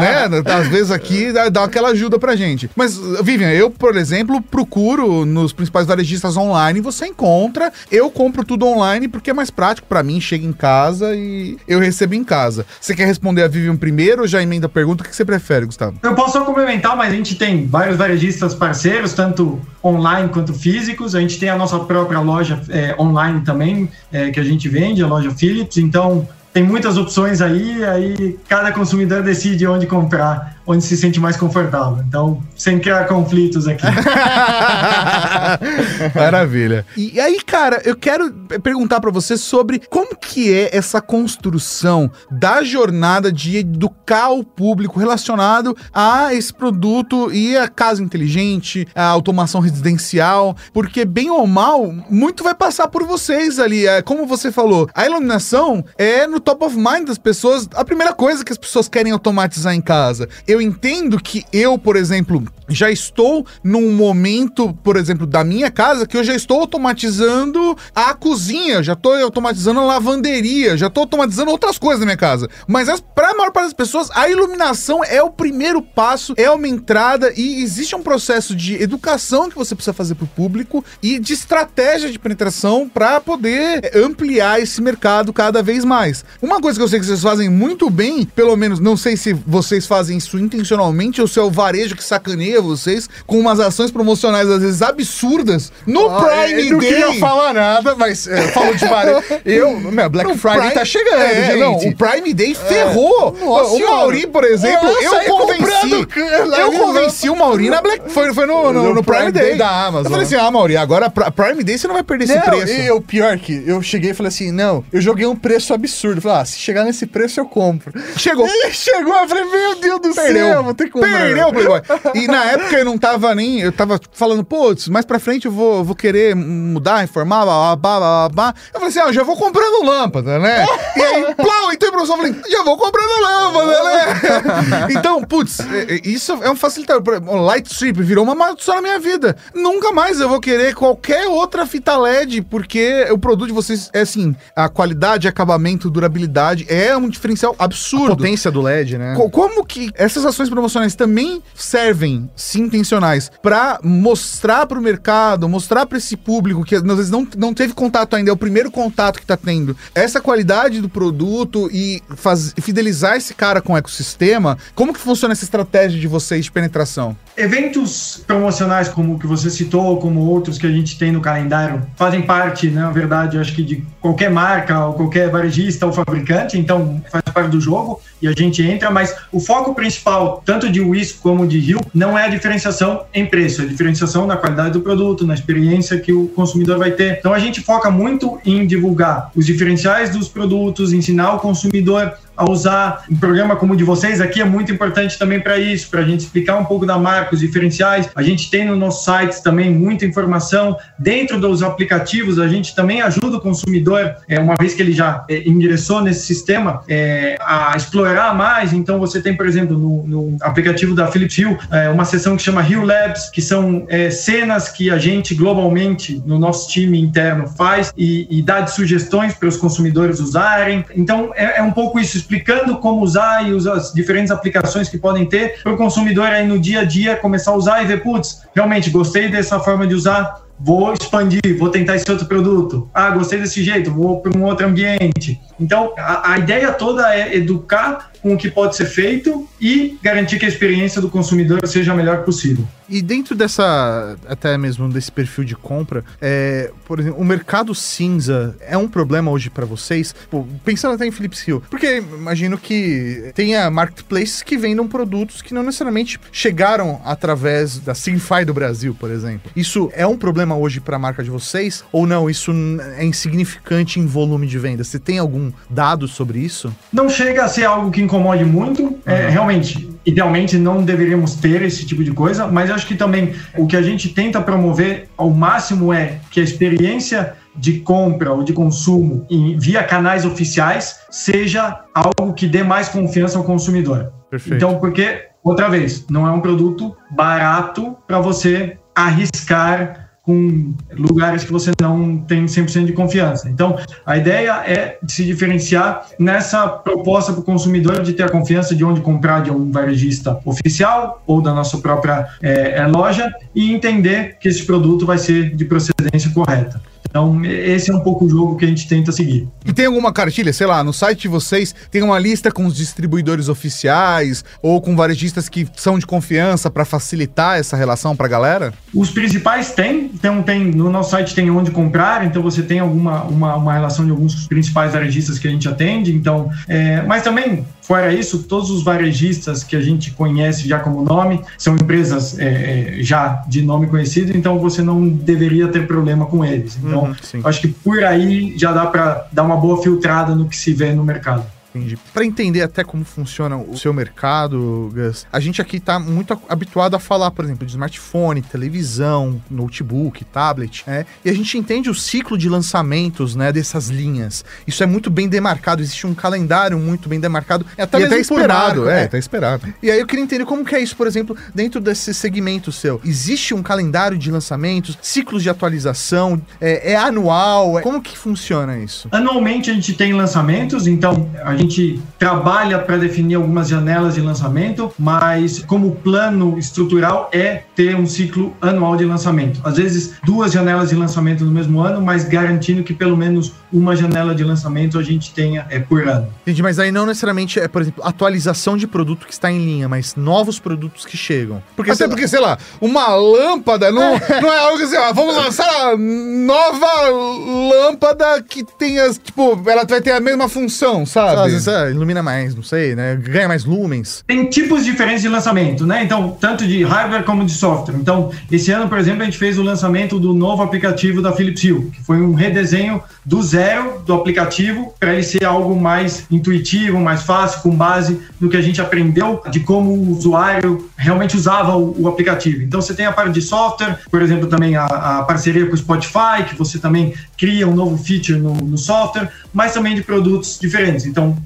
né, às vezes aqui dá, dá aquela ajuda pra gente. Mas, Vivian, eu, por exemplo, procuro nos principais varejistas online, você encontra. Eu compro tudo online porque é mais prático para mim, chega em casa e eu recebo em casa. Você quer responder a Vivian primeiro ou já emenda a pergunta? O que você prefere, Gustavo? Eu posso só complementar, mas a gente tem vários varejistas parceiros, tanto online quanto físicos. A gente tem a nossa própria loja é, online também, é, que a gente vende, a loja Philips. Então, tem muitas opções aí, aí cada consumidor decide onde comprar onde se sente mais confortável. Então, sem criar conflitos aqui. (laughs) Maravilha. E aí, cara, eu quero perguntar para você sobre como que é essa construção da jornada de educar o público relacionado a esse produto e a casa inteligente, a automação residencial, porque bem ou mal, muito vai passar por vocês ali. É, como você falou, a iluminação é no top of mind das pessoas, a primeira coisa que as pessoas querem automatizar em casa. Eu entendo que eu, por exemplo, já estou num momento, por exemplo, da minha casa, que eu já estou automatizando a cozinha, já estou automatizando a lavanderia, já estou automatizando outras coisas na minha casa. Mas para a maior parte das pessoas, a iluminação é o primeiro passo, é uma entrada e existe um processo de educação que você precisa fazer para o público e de estratégia de penetração para poder ampliar esse mercado cada vez mais. Uma coisa que eu sei que vocês fazem muito bem, pelo menos não sei se vocês fazem isso intencionalmente ou se é o varejo que sacaneia vocês com umas ações promocionais às vezes absurdas no ah, Prime eu Day. Eu não queria falar nada, mas é, falou de varejo. (laughs) Eu, meu, Black no Friday Prime, tá chegando, é, gente. Não, o Prime Day ferrou. É. Nossa, o Mauri, por exemplo, eu, eu convenci. (laughs) Eu convenci o Mauri na Black foi, foi no, no, no, no Prime, Prime Day. Day. da Amazon. Eu falei assim: "Ah, Mauri, agora Prime Day você não vai perder não, esse preço". E o pior que eu cheguei e falei assim: "Não, eu joguei um preço absurdo". Falei: "Ah, se chegar nesse preço eu compro". Chegou. (laughs) E chegou, eu falei: "Meu Deus do céu, vou ter que comprar". Perdeu, Playboy. E na época eu não tava nem. Eu tava falando, putz, mais pra frente eu vou, vou querer mudar, reformar, blá, blá, blá, blá. Eu falei assim, ah, já vou comprando lâmpada, né? e aí, plau, então promoção, eu falei, já vou comprando lâmpada, né? então, putz, isso é um facilitador. O Light Strip virou uma maldição na minha vida. Nunca mais eu vou querer qualquer outra fita LED, porque o produto de vocês é assim, a qualidade, acabamento, durabilidade é um diferencial absurdo. A potência do LED, né? Como que essas ações promocionais também servem, sim, intencionais, para mostrar para o mercado, mostrar para esse público que às vezes não, não teve contato ainda, é o primeiro contato que está tendo, essa qualidade do produto e faz, fidelizar esse cara com o ecossistema, como que funciona essa estratégia de vocês de penetração? Eventos promocionais como o que você citou, como outros que a gente tem no calendário, fazem parte, né, na verdade, acho que de qualquer marca ou qualquer varejista ou fabricante, então faz parte do jogo e a gente entra, mas o foco principal, tanto de Whisky como de Rio, não é a diferenciação em preço, é a diferenciação na qualidade do produto, na experiência que o consumidor vai ter. Então a gente foca muito em divulgar os diferenciais dos produtos, ensinar o consumidor a usar um programa como o de vocês aqui é muito importante também para isso, para a gente explicar um pouco da marca, os diferenciais. A gente tem no nosso site também muita informação. Dentro dos aplicativos, a gente também ajuda o consumidor, é, uma vez que ele já é, ingressou nesse sistema, é, a explorar mais. Então, você tem, por exemplo, no, no aplicativo da Philips Hue, é, uma seção que chama Hue Labs, que são é, cenas que a gente globalmente, no nosso time interno, faz e, e dá de sugestões para os consumidores usarem. Então, é, é um pouco isso explicando como usar e as diferentes aplicações que podem ter para o consumidor aí no dia a dia começar a usar e ver, putz, realmente gostei dessa forma de usar, vou expandir, vou tentar esse outro produto. Ah, gostei desse jeito, vou para um outro ambiente. Então, a, a ideia toda é educar com o que pode ser feito e garantir que a experiência do consumidor seja a melhor possível. E dentro dessa, até mesmo desse perfil de compra, é, por exemplo, o mercado cinza é um problema hoje para vocês? Pô, pensando até em Philips Hill, porque imagino que tenha marketplaces que vendam produtos que não necessariamente chegaram através da Sinfy do Brasil, por exemplo. Isso é um problema hoje para a marca de vocês ou não? Isso é insignificante em volume de venda? Você tem algum dado sobre isso? Não chega a ser algo que incomode muito. Uhum. É, realmente, idealmente não deveríamos ter esse tipo de coisa, mas acho que também o que a gente tenta promover ao máximo é que a experiência de compra ou de consumo em, via canais oficiais seja algo que dê mais confiança ao consumidor. Perfeito. Então, porque, outra vez, não é um produto barato para você arriscar com lugares que você não tem 100% de confiança. Então, a ideia é se diferenciar nessa proposta para o consumidor de ter a confiança de onde comprar de um varejista oficial ou da nossa própria é, loja e entender que esse produto vai ser de procedência correta. Então, esse é um pouco o jogo que a gente tenta seguir. E tem alguma cartilha, sei lá, no site de vocês tem uma lista com os distribuidores oficiais ou com varejistas que são de confiança para facilitar essa relação para a galera? Os principais tem, então tem no nosso site tem onde comprar, então você tem alguma uma, uma relação de alguns principais varejistas que a gente atende, então, é, mas também Fora isso, todos os varejistas que a gente conhece já como nome são empresas é, é já de nome conhecido, então você não deveria ter problema com eles. Então, uhum, acho que por aí já dá para dar uma boa filtrada no que se vê no mercado. Entendi. Para entender até como funciona o seu mercado, Gus, a gente aqui tá muito habituado a falar, por exemplo, de smartphone, televisão, notebook, tablet, né? E a gente entende o ciclo de lançamentos, né, dessas linhas. Isso é muito bem demarcado, existe um calendário muito bem demarcado, é até, e até esperado, marca, é, é, tá esperado. E aí eu queria entender como que é isso, por exemplo, dentro desse segmento seu. Existe um calendário de lançamentos, ciclos de atualização, é, é anual, é... como que funciona isso? Anualmente a gente tem lançamentos, então a gente gente trabalha para definir algumas janelas de lançamento, mas como plano estrutural é ter um ciclo anual de lançamento. Às vezes, duas janelas de lançamento no mesmo ano, mas garantindo que pelo menos uma janela de lançamento a gente tenha é, por ano. Entendi, mas aí não necessariamente é, por exemplo, atualização de produto que está em linha, mas novos produtos que chegam. Porque, Até porque, sei lá, uma lâmpada não, (laughs) é. não é algo assim, ó, vamos lançar nova lâmpada que tenha, tipo, ela vai ter a mesma função, sabe? vezes é, ilumina mais, não sei, né? Ganha mais lumens. Tem tipos diferentes de lançamento, né? Então, tanto de hardware como de software. Então, esse ano, por exemplo, a gente fez o lançamento do novo aplicativo da Philips Hue, que foi um redesenho do zero do aplicativo para ele ser algo mais intuitivo, mais fácil, com base no que a gente aprendeu de como o usuário realmente usava o, o aplicativo. Então, você tem a parte de software, por exemplo, também a, a, parceria com o Spotify, que você também cria um novo feature no, no software, mas também de produtos diferentes. Então,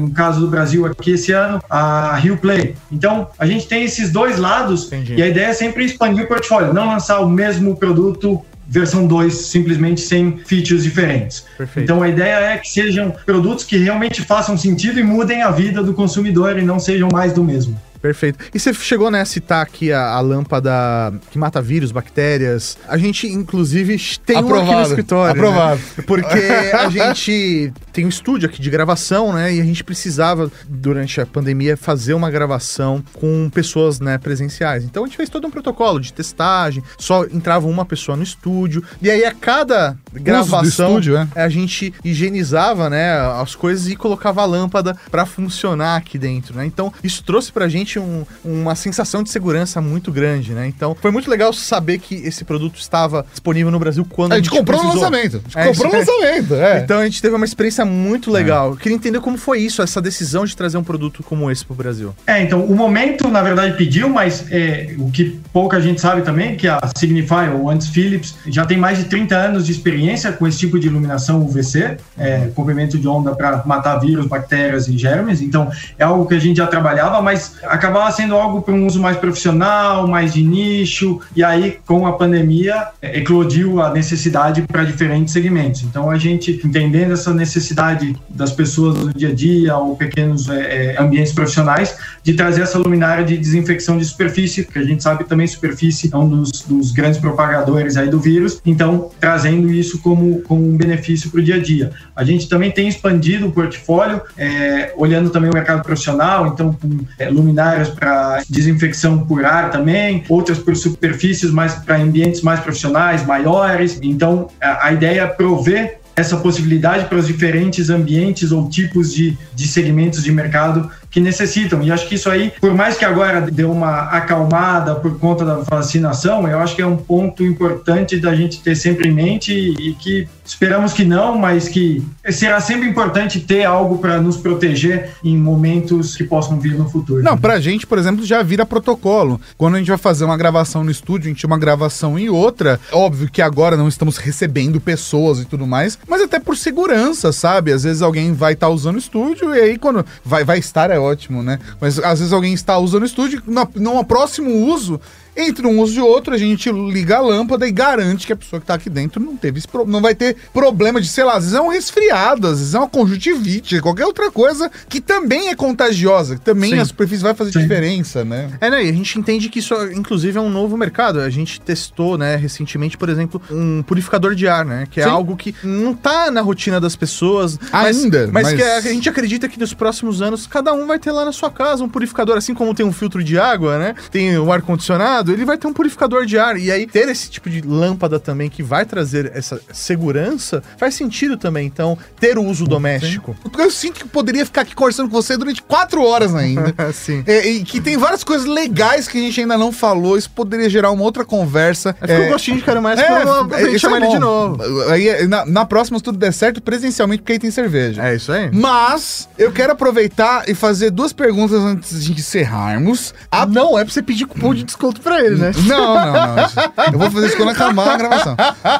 no caso do Brasil aqui esse ano, a Rio Play. Então, a gente tem esses dois lados Entendi. e a ideia é sempre expandir o portfólio, não lançar o mesmo produto versão 2 simplesmente sem features diferentes. Perfeito. Então a ideia é que sejam produtos que realmente façam sentido e mudem a vida do consumidor e não sejam mais do mesmo. Perfeito. E você chegou né, a citar aqui a, a, lâmpada que mata vírus, bactérias. A gente, inclusive, tem Aprovado. um aqui no escritório. Né? Aprovado. Né? Porque a gente tem um estúdio aqui de gravação, né? E a gente precisava, durante a pandemia, fazer uma gravação com pessoas né, presenciais. Então a gente fez todo um protocolo de testagem, só entrava uma pessoa no estúdio. E aí, a cada gravação, estúdio, é. a gente higienizava né, as coisas e colocava a lâmpada para funcionar aqui dentro, né? Então, isso trouxe pra gente um, uma sensação de segurança muito grande, né? Então, foi muito legal saber que esse produto estava disponível no Brasil quando a gente, a gente comprou precisou. no lançamento. A gente é, comprou no lançamento, é. Então, a gente teve uma experiência muito legal. É. Queria entender como foi isso, essa decisão de trazer um produto como esse para o Brasil. É, então, o momento, na verdade, pediu, mas é, o que pouca gente sabe também, é que a Signify, ou antes Philips, já tem mais de 30 anos de experiência com esse tipo de iluminação UVC, é, comprimento de onda para matar vírus, bactérias e germes. Então, é algo que a gente já trabalhava, mas a acabava sendo algo para um uso mais profissional, mais de nicho, e aí com a pandemia é, eclodiu a necessidade para diferentes segmentos. Então a gente entendendo essa necessidade das pessoas do dia a dia ou pequenos é, é, ambientes profissionais de trazer essa luminária de desinfecção de superfície, que a gente sabe também superfície é um dos, dos grandes propagadores aí do vírus, então trazendo isso como, como um benefício para o dia a dia. A gente também tem expandido o portfólio, é, olhando também o mercado profissional, então com é, luminárias para desinfecção por ar também, outras por superfícies mais para ambientes mais profissionais, maiores. Então a, a ideia é prover essa possibilidade para os diferentes ambientes ou tipos de, de segmentos de mercado que necessitam. E acho que isso aí, por mais que agora deu uma acalmada por conta da vacinação, eu acho que é um ponto importante da gente ter sempre em mente e que esperamos que não, mas que será sempre importante ter algo para nos proteger em momentos que possam vir no futuro. Não, pra gente, por exemplo, já vira protocolo. Quando a gente vai fazer uma gravação no estúdio, a gente uma gravação e outra. Óbvio que agora não estamos recebendo pessoas e tudo mais, mas até por segurança, sabe? Às vezes alguém vai estar tá usando o estúdio e aí quando vai, vai estar é ótimo, né? Mas às vezes alguém está usando o estúdio, no, no próximo uso, entre um uso e outro, a gente liga a lâmpada e garante que a pessoa que tá aqui dentro não teve esse não vai ter problema de, sei lá, às vezes é um resfriado, às vezes é uma conjuntivite, qualquer outra coisa que também é contagiosa, que também Sim. a superfície vai fazer Sim. diferença, né? É, né? E a gente entende que isso, inclusive, é um novo mercado. A gente testou, né, recentemente, por exemplo, um purificador de ar, né? Que é Sim. algo que não tá na rotina das pessoas. Ainda. Mas, mas, mas... que a, a gente acredita que nos próximos anos cada um vai ter lá na sua casa um purificador, assim como tem um filtro de água, né? Tem o ar-condicionado ele vai ter um purificador de ar. E aí, ter esse tipo de lâmpada também que vai trazer essa segurança faz sentido também. Então, ter o uso doméstico. Porque eu sinto que poderia ficar aqui conversando com você durante quatro horas ainda. (laughs) Sim. É, e que tem várias coisas legais que a gente ainda não falou. Isso poderia gerar uma outra conversa. É, é, gostinho de quero mais é, pra, gente chamar é ele de novo. Aí, na, na, próxima, se tudo der certo, presencialmente, porque aí tem cerveja. É isso aí. Mas, eu quero aproveitar e fazer duas perguntas antes de encerrarmos. A... Não é pra você pedir cupom de desconto pra ele, né? Não, não, não. Eu vou fazer isso quando acabar a gravação.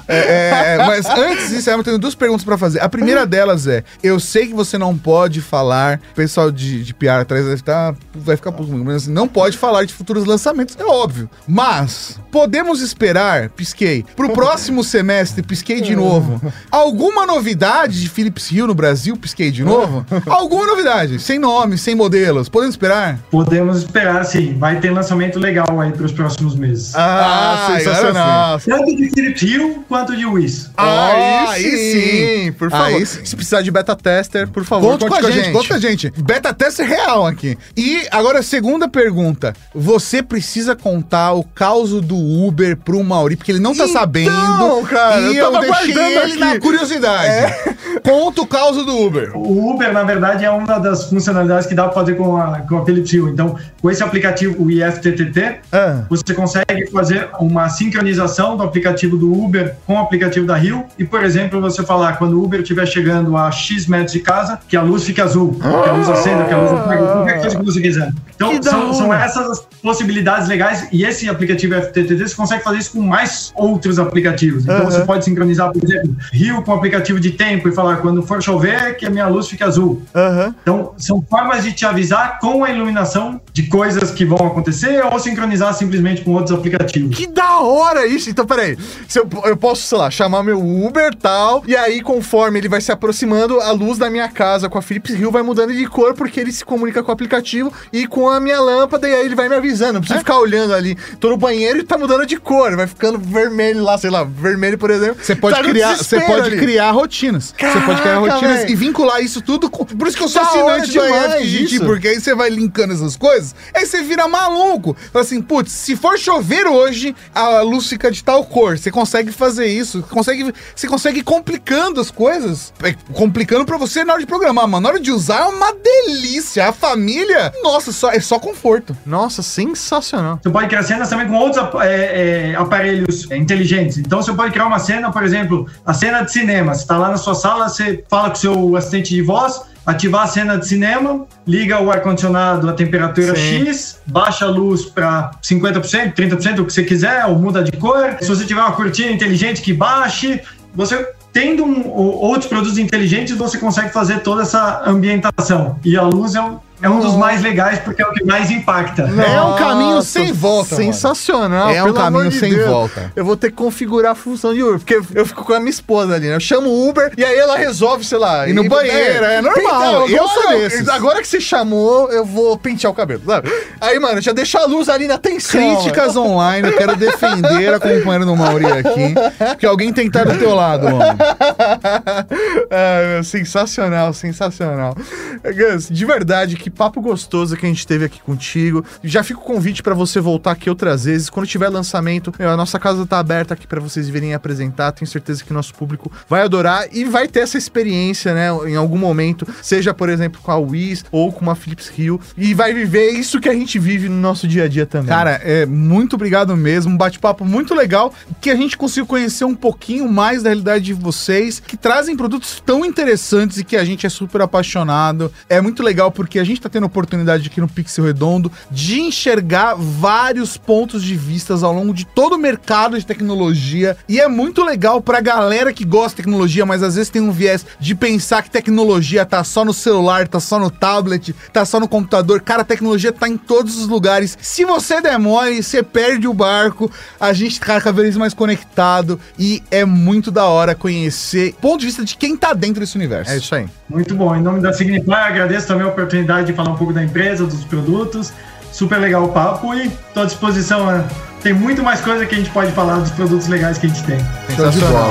É, é, é, mas antes disso, eu tenho duas perguntas pra fazer. A primeira delas é: eu sei que você não pode falar, o pessoal de, de PR atrás vai ficar, vai ficar comigo, mas assim, não pode falar de futuros lançamentos, é óbvio. Mas, podemos esperar, pisquei, pro próximo semestre, pisquei de novo, alguma novidade de Philips Hill no Brasil, pisquei de novo? Alguma novidade, sem nome, sem modelos, podemos esperar? Podemos esperar, sim. Vai ter lançamento legal aí pros próximos meses. Ah, ah sensacional. Tanto de Philips Hue quanto de Wiz. Ah, aí, sim. sim. Por favor. Aí, se precisar de beta tester, por favor, conte, conte com, a gente, gente. Conta com a gente. Beta tester real aqui. E agora, segunda pergunta. Você precisa contar o caos do Uber pro Mauri, porque ele não tá então, sabendo. cara, e eu, eu deixei ele aqui. na curiosidade. É. Conta o caos do Uber. O Uber, na verdade, é uma das funcionalidades que dá pra fazer com a, com a Philips Hue. Então, com esse aplicativo, o IFTTT, ah. você consegue fazer uma sincronização do aplicativo do Uber com o aplicativo da Rio e, por exemplo, você falar quando o Uber estiver chegando a X metros de casa, que a luz fique azul, que a luz acenda, que a luz apague, qualquer coisa que você quiser. Então, são, são, essas as possibilidades legais e esse aplicativo FTTT você consegue fazer isso com mais outros aplicativos. Então, você pode sincronizar, por exemplo, Rio com o aplicativo de tempo e falar quando for chover que a minha luz fique azul. Então, são formas de te avisar com a iluminação de coisas que vão acontecer ou sincronizar simplesmente com outros aplicativos. Que da hora isso! Então, peraí. Se eu, eu posso, sei lá, chamar meu Uber tal, e aí, conforme ele vai se aproximando, a luz da minha casa com a Philips Hue vai mudando de cor, porque ele se comunica com o aplicativo e com a minha lâmpada, e aí ele vai me avisando. Não precisa é? ficar olhando ali. Tô no banheiro e tá mudando de cor, vai ficando vermelho lá, sei lá, vermelho, por exemplo. Você pode tá criar, você pode ali. criar rotinas. Você pode criar rotinas véio. e vincular isso tudo com... Por isso que eu sou assinante do IFGT, porque aí você vai linkando essas coisas, aí você vira maluco. Fala assim, putz, se for chover hoje, a luz fica de tal cor. Você consegue fazer isso. Consegue, você consegue ir complicando as coisas. É, complicando para você na hora de programar, mas na hora de usar é uma delícia. A família, nossa, só, é só conforto. Nossa, sensacional. Você pode criar cenas também com outros é, é, aparelhos é, inteligentes. Então você pode criar uma cena, por exemplo, a cena de cinema. Você está lá na sua sala, você fala com o seu assistente de voz ativar a cena de cinema, liga o ar-condicionado a temperatura Sim. X, baixa a luz para 50%, 30%, o que você quiser, ou muda de cor. Se você tiver uma cortina inteligente que baixe, você tendo um, outros produtos inteligentes, você consegue fazer toda essa ambientação. E a luz é um, é um dos mais legais porque é o que mais impacta. é um caminho sem volta. Sensacional. É um caminho sem Deus. volta. Eu vou ter que configurar a função de Uber, porque eu fico com a minha esposa ali, né? Eu chamo o Uber e aí ela resolve, sei lá. E no banheiro, é, normal. Então, eu sou desses. Agora que você chamou, eu vou pentear o cabelo, sabe? Aí, mano, já deixa a luz ali na tensão. Críticas mano. online, eu quero defender a companheira do Mauri aqui, que alguém tentar do teu lado, mano. (laughs) é, sensacional, sensacional. Gus, de verdade, que papo gostoso que a gente teve aqui contigo. Já fica o convite para você voltar aqui outras vezes. Quando tiver lançamento, a nossa casa tá aberta aqui para vocês virem apresentar. Tenho certeza que nosso público vai adorar e vai ter essa experiência, né, em algum momento, seja, por exemplo, com a Wiz ou com uma Philips Hill, e vai viver isso que a gente vive no nosso dia a dia também. Cara, é muito obrigado mesmo, um bate-papo muito legal, que a gente conseguiu conhecer um pouquinho mais da realidade de vocês, que trazem produtos tão interessantes e que a gente é super apaixonado. É muito legal porque a gente tá tendo oportunidade aqui no Pixel Redondo de enxergar vários pontos de vistas ao longo de todo o mercado de tecnologia e é muito legal pra galera que gosta de tecnologia, mas às vezes tem um viés de pensar que tecnologia tá só no celular, tá só no tablet, tá só no computador. Cara, a tecnologia tá em todos os lugares. Se você demore, você perde o barco. A gente tá cada vez mais conectado e é muito da hora conhecer o ponto de vista de quem tá dentro desse universo. É isso aí. Muito bom. Em nome da Signify, agradeço também a oportunidade de falar um pouco da empresa, dos produtos. Super legal o papo e estou à disposição. Né? Tem muito mais coisa que a gente pode falar dos produtos legais que a gente tem. Sensacional.